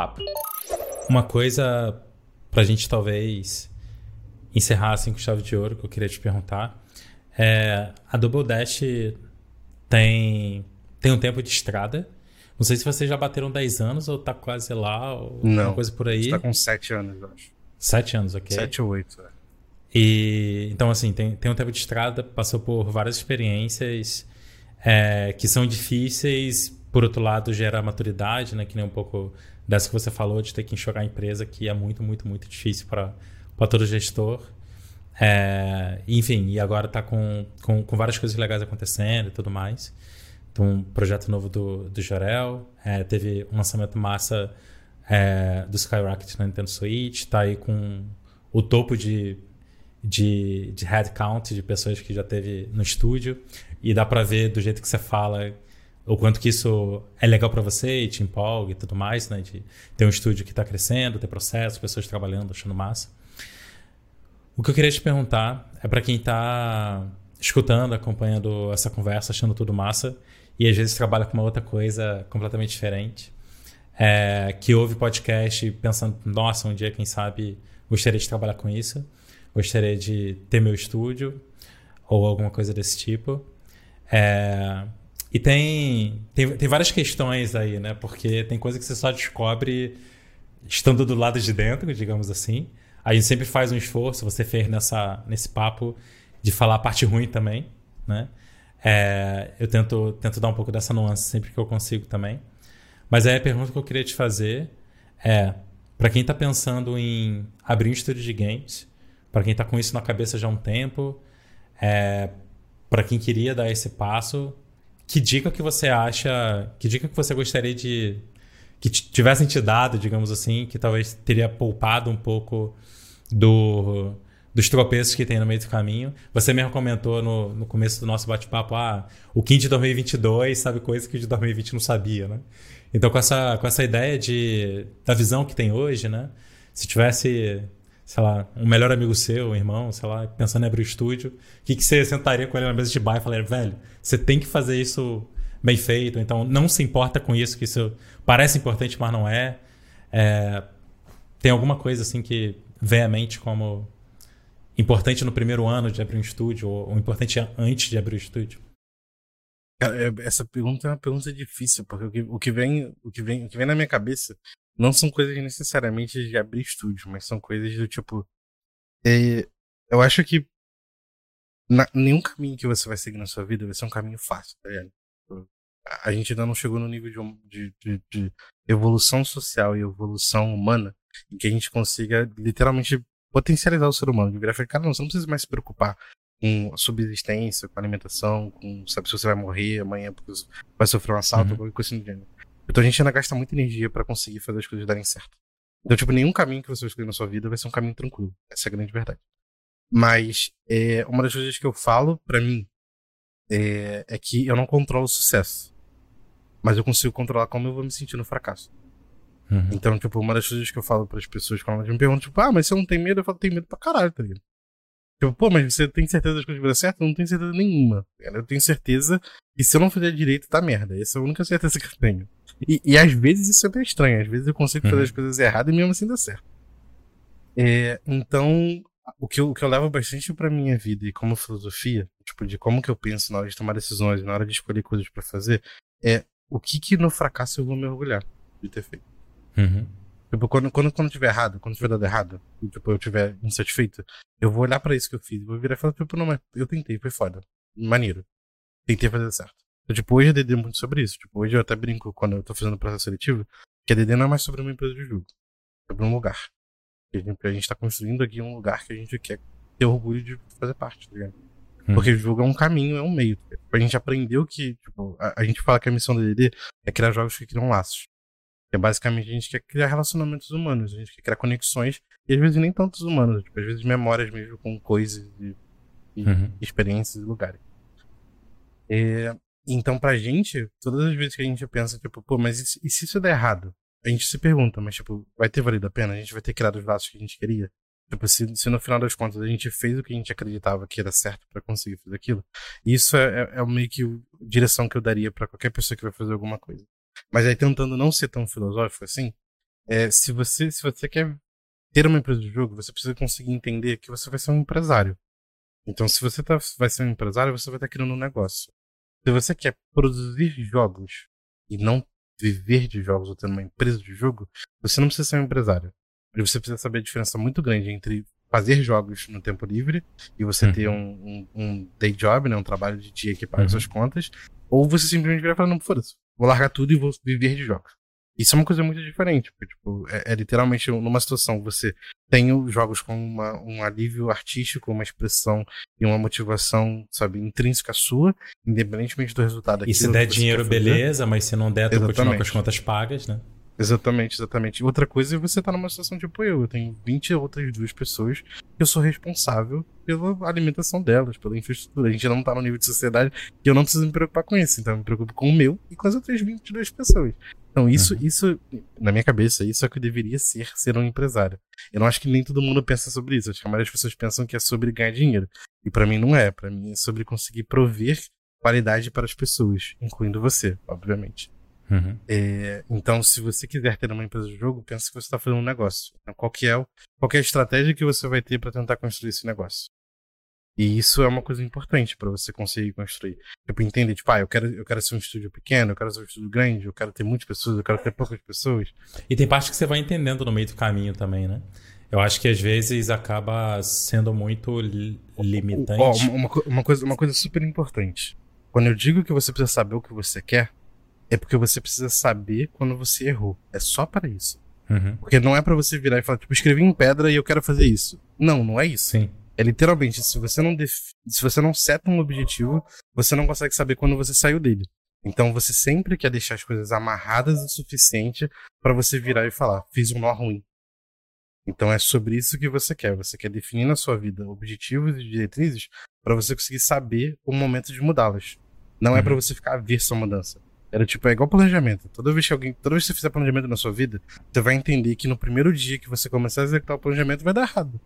Uma coisa pra gente talvez encerrar assim com chave de ouro que eu queria te perguntar é a Double Dash tem tem um tempo de estrada. Não sei se vocês já bateram 10 anos ou tá quase lá ou Não, alguma coisa por aí. Tá com 7 anos, eu acho. 7 anos, ok. 7 ou 8, é. E então assim, tem, tem um tempo de estrada, passou por várias experiências é, que são difíceis, por outro lado gera maturidade, né, que nem um pouco dessa que você falou, de ter que enxugar a empresa, que é muito, muito, muito difícil para todo gestor. É, enfim, e agora está com, com, com, várias coisas legais acontecendo e tudo mais. Então, um projeto novo do, do Jorel, é, teve um lançamento massa é, do Skyrocket na Nintendo Switch, tá aí com o topo de, de, de headcount de pessoas que já teve no estúdio. E dá pra ver do jeito que você fala o quanto que isso é legal para você e te empolga e tudo mais, né? De ter um estúdio que está crescendo, ter processo, pessoas trabalhando, achando massa. O que eu queria te perguntar é para quem está escutando, acompanhando essa conversa, achando tudo massa e às vezes trabalha com uma outra coisa completamente diferente, é, que ouve podcast pensando, nossa, um dia, quem sabe, gostaria de trabalhar com isso, gostaria de ter meu estúdio ou alguma coisa desse tipo. É, e tem, tem, tem várias questões aí, né? Porque tem coisa que você só descobre estando do lado de dentro, digamos assim. A gente sempre faz um esforço, você fez nessa, nesse papo de falar a parte ruim também, né? É, eu tento, tento dar um pouco dessa nuance sempre que eu consigo também. Mas aí a pergunta que eu queria te fazer é: para quem está pensando em abrir um estúdio de games, para quem está com isso na cabeça já há um tempo, é, para quem queria dar esse passo, que dica que você acha, que dica que você gostaria de que tivessem te dado, digamos assim, que talvez teria poupado um pouco do dos tropeços que tem no meio do caminho. Você mesmo comentou no, no começo do nosso bate-papo, ah, o Kim de 2022 sabe coisas que o de 2020 não sabia, né? Então, com essa, com essa ideia de, da visão que tem hoje, né? Se tivesse, sei lá, um melhor amigo seu, um irmão, sei lá, pensando em abrir o estúdio, o que, que você sentaria com ele na mesa de bar e falaria, velho, você tem que fazer isso bem feito, então não se importa com isso, que isso parece importante, mas não é. é tem alguma coisa assim que vem à mente como importante no primeiro ano de abrir um estúdio ou, ou importante antes de abrir o estúdio? É, essa pergunta é uma pergunta difícil, porque o que, o que, vem, o que, vem, o que vem na minha cabeça não são coisas necessariamente de abrir estúdio, mas são coisas do tipo. É, eu acho que na, nenhum caminho que você vai seguir na sua vida vai ser um caminho fácil, tá ligado? A gente ainda não chegou no nível de, de, de, evolução social e evolução humana em que a gente consiga literalmente potencializar o ser humano. De virar e cara, não, você não precisa mais se preocupar com a subsistência, com a alimentação, com saber se você vai morrer amanhã porque vai sofrer um assalto uhum. ou qualquer coisa do gênero. Então a gente ainda gasta muita energia para conseguir fazer as coisas darem certo. Então, tipo, nenhum caminho que você vai escolher na sua vida vai ser um caminho tranquilo. Essa é a grande verdade. Mas é, uma das coisas que eu falo para mim é, é, que eu não controlo o sucesso. Mas eu consigo controlar como eu vou me sentir no fracasso. Uhum. Então, tipo, uma das coisas que eu falo para as pessoas quando elas me perguntam, tipo, ah, mas você não tem medo? Eu falo, tem medo pra caralho, tá ligado? Tipo, pô, mas você tem certeza das coisas vão dar certo? Eu não tenho certeza nenhuma. Eu tenho certeza que se eu não fizer direito, tá merda. Essa é a única certeza que eu tenho. E, e às vezes isso é bem estranho. Às vezes eu consigo uhum. fazer as coisas erradas e mesmo assim dá certo. É, então, o que, eu, o que eu levo bastante pra minha vida e como filosofia, tipo, de como que eu penso na hora de tomar decisões, na hora de escolher coisas para fazer, é o que que no fracasso eu vou me orgulhar de ter feito. Uhum. Tipo, quando, quando, quando tiver errado, quando tiver dado errado, e, tipo, eu tiver insatisfeito, eu vou olhar para isso que eu fiz, vou virar e falar, tipo, não, mas eu tentei, foi foda. Maneiro. Tentei fazer certo. Então, tipo, hoje a DD é muito sobre isso. Tipo, hoje eu até brinco quando eu tô fazendo processo seletivo, que a DD não é mais sobre uma empresa de jogo. É sobre um lugar. A gente, a gente tá construindo aqui um lugar que a gente quer ter orgulho de fazer parte, tá ligado? Hum. Porque o jogo é um caminho, é um meio. Tá a gente aprendeu que, tipo, a, a, gente fala que a missão da DD é criar jogos que criam laços. Que é basicamente a gente quer criar relacionamentos humanos, a gente quer criar conexões, e às vezes nem tantos humanos, tipo, às vezes memórias mesmo com coisas e, e uhum. experiências e lugares. É, então, pra gente, todas as vezes que a gente pensa, tipo, pô, mas e se, isso der errado? A gente se pergunta, mas, tipo, vai ter valido a pena? A gente vai ter criado os laços que a gente queria? Tipo, se, se no final das contas a gente fez o que a gente acreditava que era certo para conseguir fazer aquilo, isso é, é, é meio que a direção que eu daria para qualquer pessoa que vai fazer alguma coisa. Mas aí tentando não ser tão filosófico assim, é, se você se você quer ter uma empresa de jogo, você precisa conseguir entender que você vai ser um empresário. Então, se você tá, vai ser um empresário, você vai estar tá criando um negócio. Se você quer produzir jogos e não viver de jogos ou ter uma empresa de jogo, você não precisa ser um empresário. Você precisa saber a diferença muito grande entre fazer jogos no tempo livre e você uhum. ter um, um, um, day job, né, um trabalho de dia que paga uhum. suas contas, ou você simplesmente e falar, não, foda-se, vou largar tudo e vou viver de jogos. Isso é uma coisa muito diferente, porque, tipo, é, é literalmente numa situação você tem jogos com uma, um alívio artístico, uma expressão e uma motivação, sabe, intrínseca sua, independentemente do resultado. E se der dinheiro, beleza, mas se não der, tu continua com as contas pagas, né? Exatamente, exatamente. Outra coisa é você estar tá numa situação tipo eu. Eu tenho 20 outras duas pessoas que eu sou responsável pela alimentação delas, pela infraestrutura. A gente não tá no nível de sociedade que eu não preciso me preocupar com isso. Então eu me preocupo com o meu e com as outras 22 pessoas. Então isso, uhum. isso na minha cabeça, isso é o que deveria ser ser um empresário. Eu não acho que nem todo mundo pensa sobre isso. Acho que a maioria das pessoas pensam que é sobre ganhar dinheiro. E para mim não é. Para mim é sobre conseguir prover qualidade para as pessoas, incluindo você, obviamente. Uhum. É, então, se você quiser ter uma empresa de jogo, pense que você está fazendo um negócio. Então, qual, que é, qual que é a estratégia que você vai ter para tentar construir esse negócio? E isso é uma coisa importante para você conseguir construir. Tipo, entender, tipo, ah, eu quero, eu quero ser um estúdio pequeno, eu quero ser um estúdio grande, eu quero ter muitas pessoas, eu quero ter poucas pessoas. E tem parte que você vai entendendo no meio do caminho também, né? Eu acho que às vezes acaba sendo muito limitante. Ó, uma, uma, coisa, uma coisa super importante. Quando eu digo que você precisa saber o que você quer, é porque você precisa saber quando você errou. É só para isso. Uhum. Porque não é para você virar e falar, tipo, escrevi em pedra e eu quero fazer isso. Não, não é isso. Sim. É literalmente, se você não def... se você não seta um objetivo, você não consegue saber quando você saiu dele. Então você sempre quer deixar as coisas amarradas o suficiente para você virar e falar, fiz um nó ruim. Então é sobre isso que você quer. Você quer definir na sua vida objetivos e diretrizes para você conseguir saber o momento de mudá-las. Não é uhum. é para você ficar averso à mudança. Era tipo, é igual planejamento. Toda vez que alguém, toda vez que você fizer planejamento na sua vida, você vai entender que no primeiro dia que você começar a executar o planejamento vai dar errado.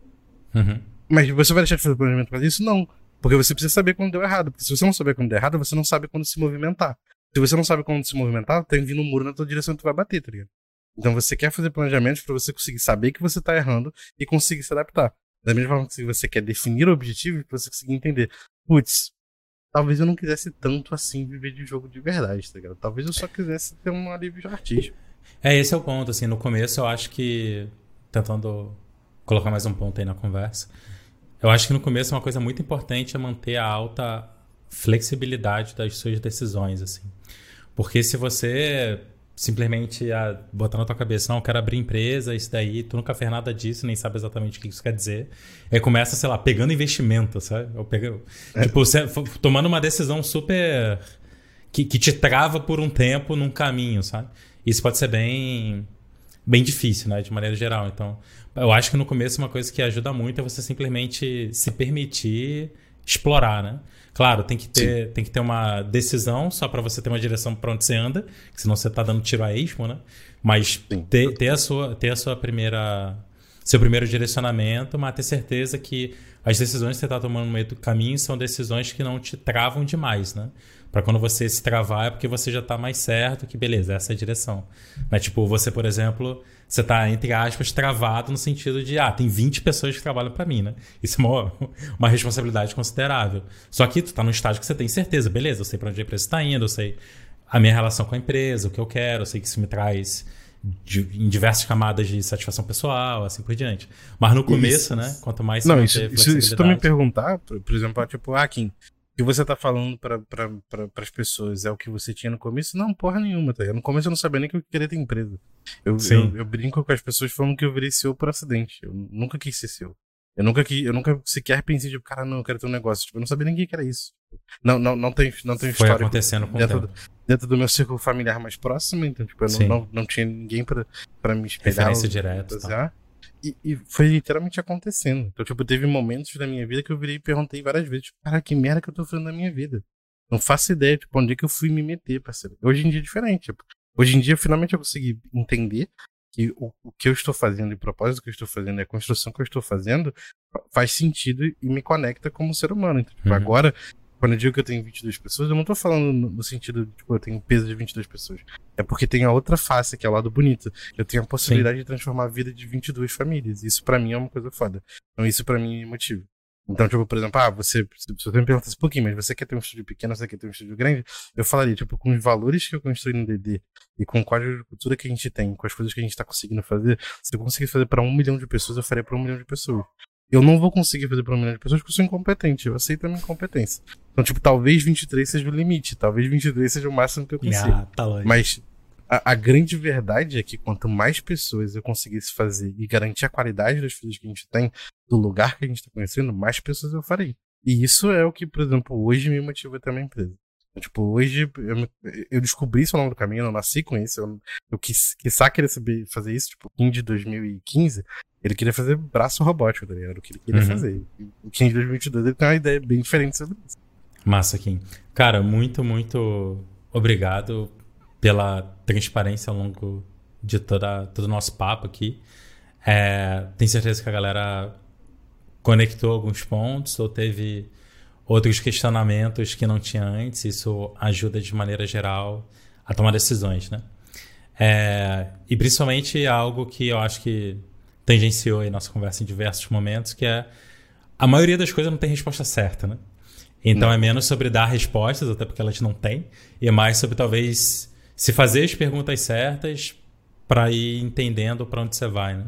Uhum. Mas você vai deixar de fazer planejamento para isso? Não. Porque você precisa saber quando deu errado. Porque se você não saber quando deu errado, você não sabe quando se movimentar. Se você não sabe quando se movimentar, tem vindo um muro na tua direção e tu vai bater, tá ligado? Então você quer fazer planejamentos para você conseguir saber que você tá errando e conseguir se adaptar. Da mesma forma que você quer definir objetivos para você conseguir entender. Putz, talvez eu não quisesse tanto assim viver de jogo de verdade, tá ligado? Talvez eu só quisesse ter um alívio artístico. É, esse é o ponto, assim, no começo eu acho que, tentando colocar mais um ponto aí na conversa, eu acho que no começo uma coisa muito importante é manter a alta flexibilidade das suas decisões, assim. Porque se você simplesmente a botar na tua cabeça, não, eu quero abrir empresa, isso daí, tu nunca fez nada disso, nem sabe exatamente o que isso quer dizer. Aí começa, sei lá, pegando investimento, sabe? Eu pego, é. Tipo, você, tomando uma decisão super. Que, que te trava por um tempo num caminho, sabe? Isso pode ser bem. Bem difícil, né? De maneira geral. Então, eu acho que no começo uma coisa que ajuda muito é você simplesmente se permitir explorar, né? Claro, tem que ter, tem que ter uma decisão só para você ter uma direção para onde você anda, senão você tá dando tiro a esmo, né? Mas ter, ter, a sua, ter a sua primeira seu primeiro direcionamento, mas ter certeza que as decisões que você está tomando no meio do caminho são decisões que não te travam demais, né? Para quando você se travar é porque você já está mais certo que beleza, essa é a direção. Mas tipo, você, por exemplo, você está entre aspas travado no sentido de ah, tem 20 pessoas que trabalham para mim, né? Isso é uma, uma responsabilidade considerável. Só que tu está no estágio que você tem certeza, beleza, eu sei para onde a empresa está indo, eu sei a minha relação com a empresa, o que eu quero, eu sei que isso me traz de, em diversas camadas de satisfação pessoal, assim por diante. Mas no começo, isso, né? Quanto mais você Não, isso, isso, se tu me perguntar, por, por exemplo, tipo, ah, Kim, que você tá falando para pra, pra, as pessoas é o que você tinha no começo? Não, porra nenhuma, tá? No começo eu não sabia nem que eu queria ter empresa. Eu, eu, eu, brinco com as pessoas falando que eu virei CEO por acidente. Eu nunca quis ser CEO. Eu nunca, eu nunca sequer pensei, tipo, cara, não, eu quero ter um negócio. Tipo, eu não sabia nem o que era isso. Não, não, não tem, não tem Foi história acontecendo com dentro, do, dentro do meu círculo familiar mais próximo, então, tipo, eu não, não, não, tinha ninguém pra, pra me espelhar. Referência direta. Tá. E, e, foi literalmente acontecendo. Então, tipo, teve momentos da minha vida que eu virei e perguntei várias vezes, tipo, cara, que merda que eu tô fazendo na minha vida? Não faço ideia, tipo, onde é que eu fui me meter, parceiro. Hoje em dia é diferente. Tipo, hoje em dia, finalmente, eu consegui entender que o, o que eu estou fazendo e o propósito que eu estou fazendo e a construção que eu estou fazendo faz sentido e me conecta como ser humano. Então, tipo, uhum. agora quando eu digo que eu tenho 22 pessoas, eu não tô falando no, sentido de, tipo, eu tenho peso de 22 pessoas. É porque tem a outra face, que é o lado bonito. Eu tenho a possibilidade Sim. de transformar a vida de 22 famílias. Isso para mim é uma coisa foda. Então isso para mim é motivo. Então, tipo, por exemplo, ah, você, se você me perguntasse um pouquinho, mas você quer ter um estúdio pequeno, você quer ter um estúdio grande? Eu falaria, tipo, com os valores que eu construí no DD e com o código de cultura que a gente tem, com as coisas que a gente tá conseguindo fazer, se eu conseguir fazer para um milhão de pessoas, eu faria para um milhão de pessoas. Eu não vou conseguir fazer para um milhão de pessoas porque eu sou incompetente. Eu aceito a minha incompetência. Então, tipo, talvez 23 seja o limite. Talvez 23 seja o máximo que eu consigo. Ah, tá Mas a, a, grande verdade é que quanto mais pessoas eu conseguisse fazer e garantir a qualidade das coisas que a gente tem, do lugar que a gente está conhecendo, mais pessoas eu farei. E isso é o que, por exemplo, hoje me motiva a ter uma empresa. Tipo, hoje eu, eu descobri isso ao longo do caminho, eu não nasci com isso. Eu, eu quis, quis querer saber fazer isso, tipo, Kim de 2015, ele queria fazer braço robótico, tá ligado? Era o que ele queria uhum. fazer. O Kim de 2022 ele tem uma ideia bem diferente sobre isso. Massa, Kim. Cara, muito, muito obrigado pela transparência ao longo de toda, todo o nosso papo aqui. É, tenho certeza que a galera conectou alguns pontos ou teve outros questionamentos que não tinha antes. Isso ajuda de maneira geral a tomar decisões, né? É, e principalmente algo que eu acho que tangenciou aí nossa conversa em diversos momentos, que é a maioria das coisas não tem resposta certa, né? Então não. é menos sobre dar respostas, até porque elas não têm, e é mais sobre talvez se fazer as perguntas certas para ir entendendo para onde você vai, né?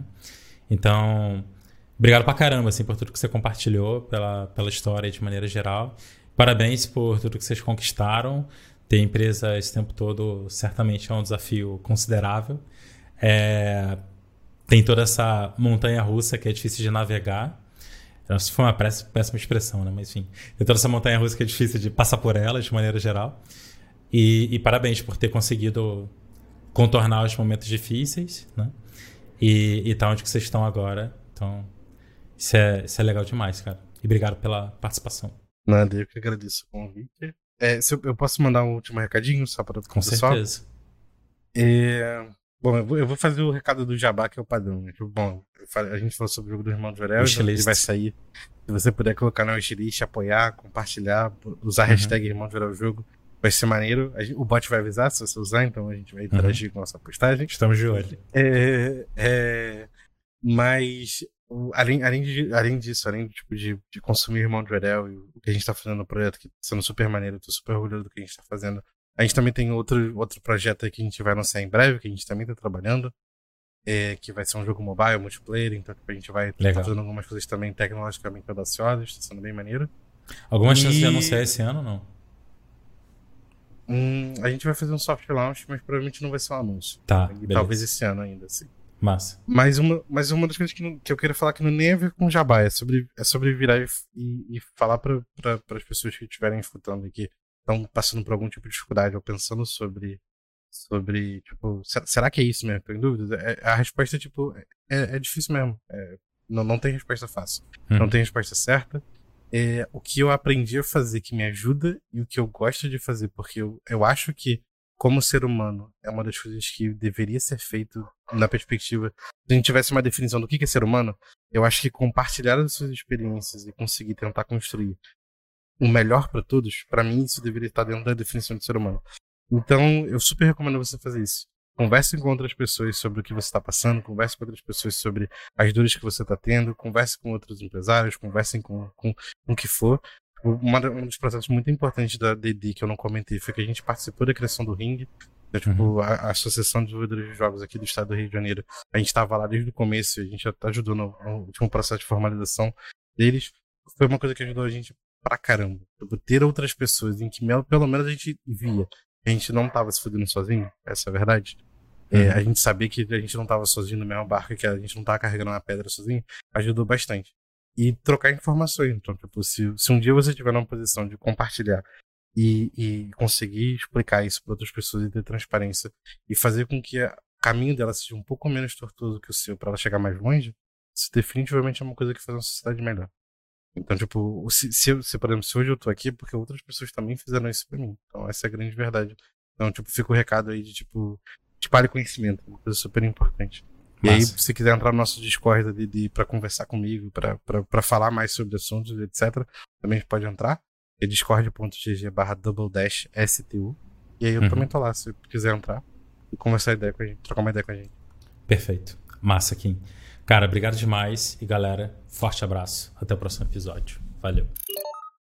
Então, Obrigado pra caramba, assim, por tudo que você compartilhou, pela, pela história de maneira geral. Parabéns por tudo que vocês conquistaram. Ter empresa esse tempo todo certamente é um desafio considerável. É, tem toda essa montanha russa que é difícil de navegar. Isso foi uma péssima expressão, né? Mas enfim, tem toda essa montanha russa que é difícil de passar por ela de maneira geral. E, e parabéns por ter conseguido contornar os momentos difíceis, né? E, e tá onde que vocês estão agora. Então, isso é, isso é legal demais, cara. E obrigado pela participação. Nada, eu que agradeço o convite. É, eu, eu, posso mandar um último recadinho só para Com certeza. É, bom, eu vou, fazer o recado do Jabá, que é o padrão. Né? Bom, a gente falou sobre o jogo do Irmão de Jorel, ele vai sair. Se você puder colocar no wishlist, apoiar, compartilhar, usar a uhum. hashtag Irmão de Jorel Jogo, vai ser maneiro. o bot vai avisar se você usar, então a gente vai interagir uhum. com a nossa postagem. Estamos de olho. É, é, mas além, além, de, além disso, além tipo, de, de consumir Irmão de Verel e o que a gente tá fazendo no projeto, que tá sendo super maneiro, tô super orgulhoso do que a gente tá fazendo. A gente também tem outro, outro projeto aí que a gente vai lançar em breve, que a gente também tá trabalhando, é, que vai ser um jogo mobile, multiplayer, então a gente vai tá fazendo algumas coisas também tecnologicamente audaciosas, tá sendo bem maneiro. Alguma e... chance de anunciar esse ano ou não? Hum, a gente vai fazer um soft launch, mas provavelmente não vai ser um anúncio. Tá. Talvez esse ano ainda, assim. Massa. Mas uma, mas uma das coisas que, não, que eu queria falar que não nem a ver com jabá, é sobre, é sobre virar e, e, e falar para as pessoas que estiverem escutando aqui, estão passando por algum tipo de dificuldade ou pensando sobre, sobre tipo, será que é isso mesmo? Tô em dúvida? É, a resposta, tipo, é, é difícil mesmo. É, não, não tem resposta fácil. Hum. Não tem resposta certa. É, o que eu aprendi a fazer que me ajuda e o que eu gosto de fazer, porque eu, eu acho que como ser humano, é uma das coisas que deveria ser feito na perspectiva. Se a gente tivesse uma definição do que é ser humano, eu acho que compartilhar as suas experiências e conseguir tentar construir o melhor para todos, para mim isso deveria estar dentro da definição de ser humano. Então, eu super recomendo você fazer isso. Converse com outras pessoas sobre o que você está passando, converse com outras pessoas sobre as dores que você está tendo, converse com outros empresários, conversem com, com, com o que for, uma, um dos processos muito importantes da DD que eu não comentei foi que a gente participou da criação do Ring. Então, tipo, uhum. a, a, Associação de Desenvolvedores de Jogos aqui do estado do Rio de Janeiro. A gente estava lá desde o começo, a gente já ajudou no, no último processo de formalização deles. Foi uma coisa que ajudou a gente pra caramba. Tipo, ter outras pessoas em que pelo menos a gente via. A gente não tava se fudendo sozinho, essa é a verdade. É, uhum. É, a gente sabia que a gente não tava sozinho no mesmo barco, que a gente não tava carregando uma pedra sozinho, ajudou bastante e trocar informações. Então, tipo, se, se um dia você estiver numa posição de compartilhar e, e conseguir explicar isso para outras pessoas e ter transparência e fazer com que o caminho dela seja um pouco menos tortuoso que o seu para ela chegar mais longe, isso definitivamente é uma coisa que faz uma sociedade melhor. Então, tipo, se, se, se, por exemplo, se hoje eu tô aqui, é porque outras pessoas também fizeram isso pra mim. Então, essa é a grande verdade. Então, tipo, fica o recado aí de, tipo, espalhe conhecimento, uma coisa super importante. E aí, se quiser entrar no nosso Discord de, de, para conversar comigo, para falar mais sobre assuntos, etc., também pode entrar. É discord.gg barra double dash STU. E aí eu uhum. também tô lá, se quiser entrar e conversar ideia com a gente, trocar uma ideia com a gente. Perfeito. Massa, Kim. Cara, obrigado demais. E galera, forte abraço. Até o próximo episódio. Valeu.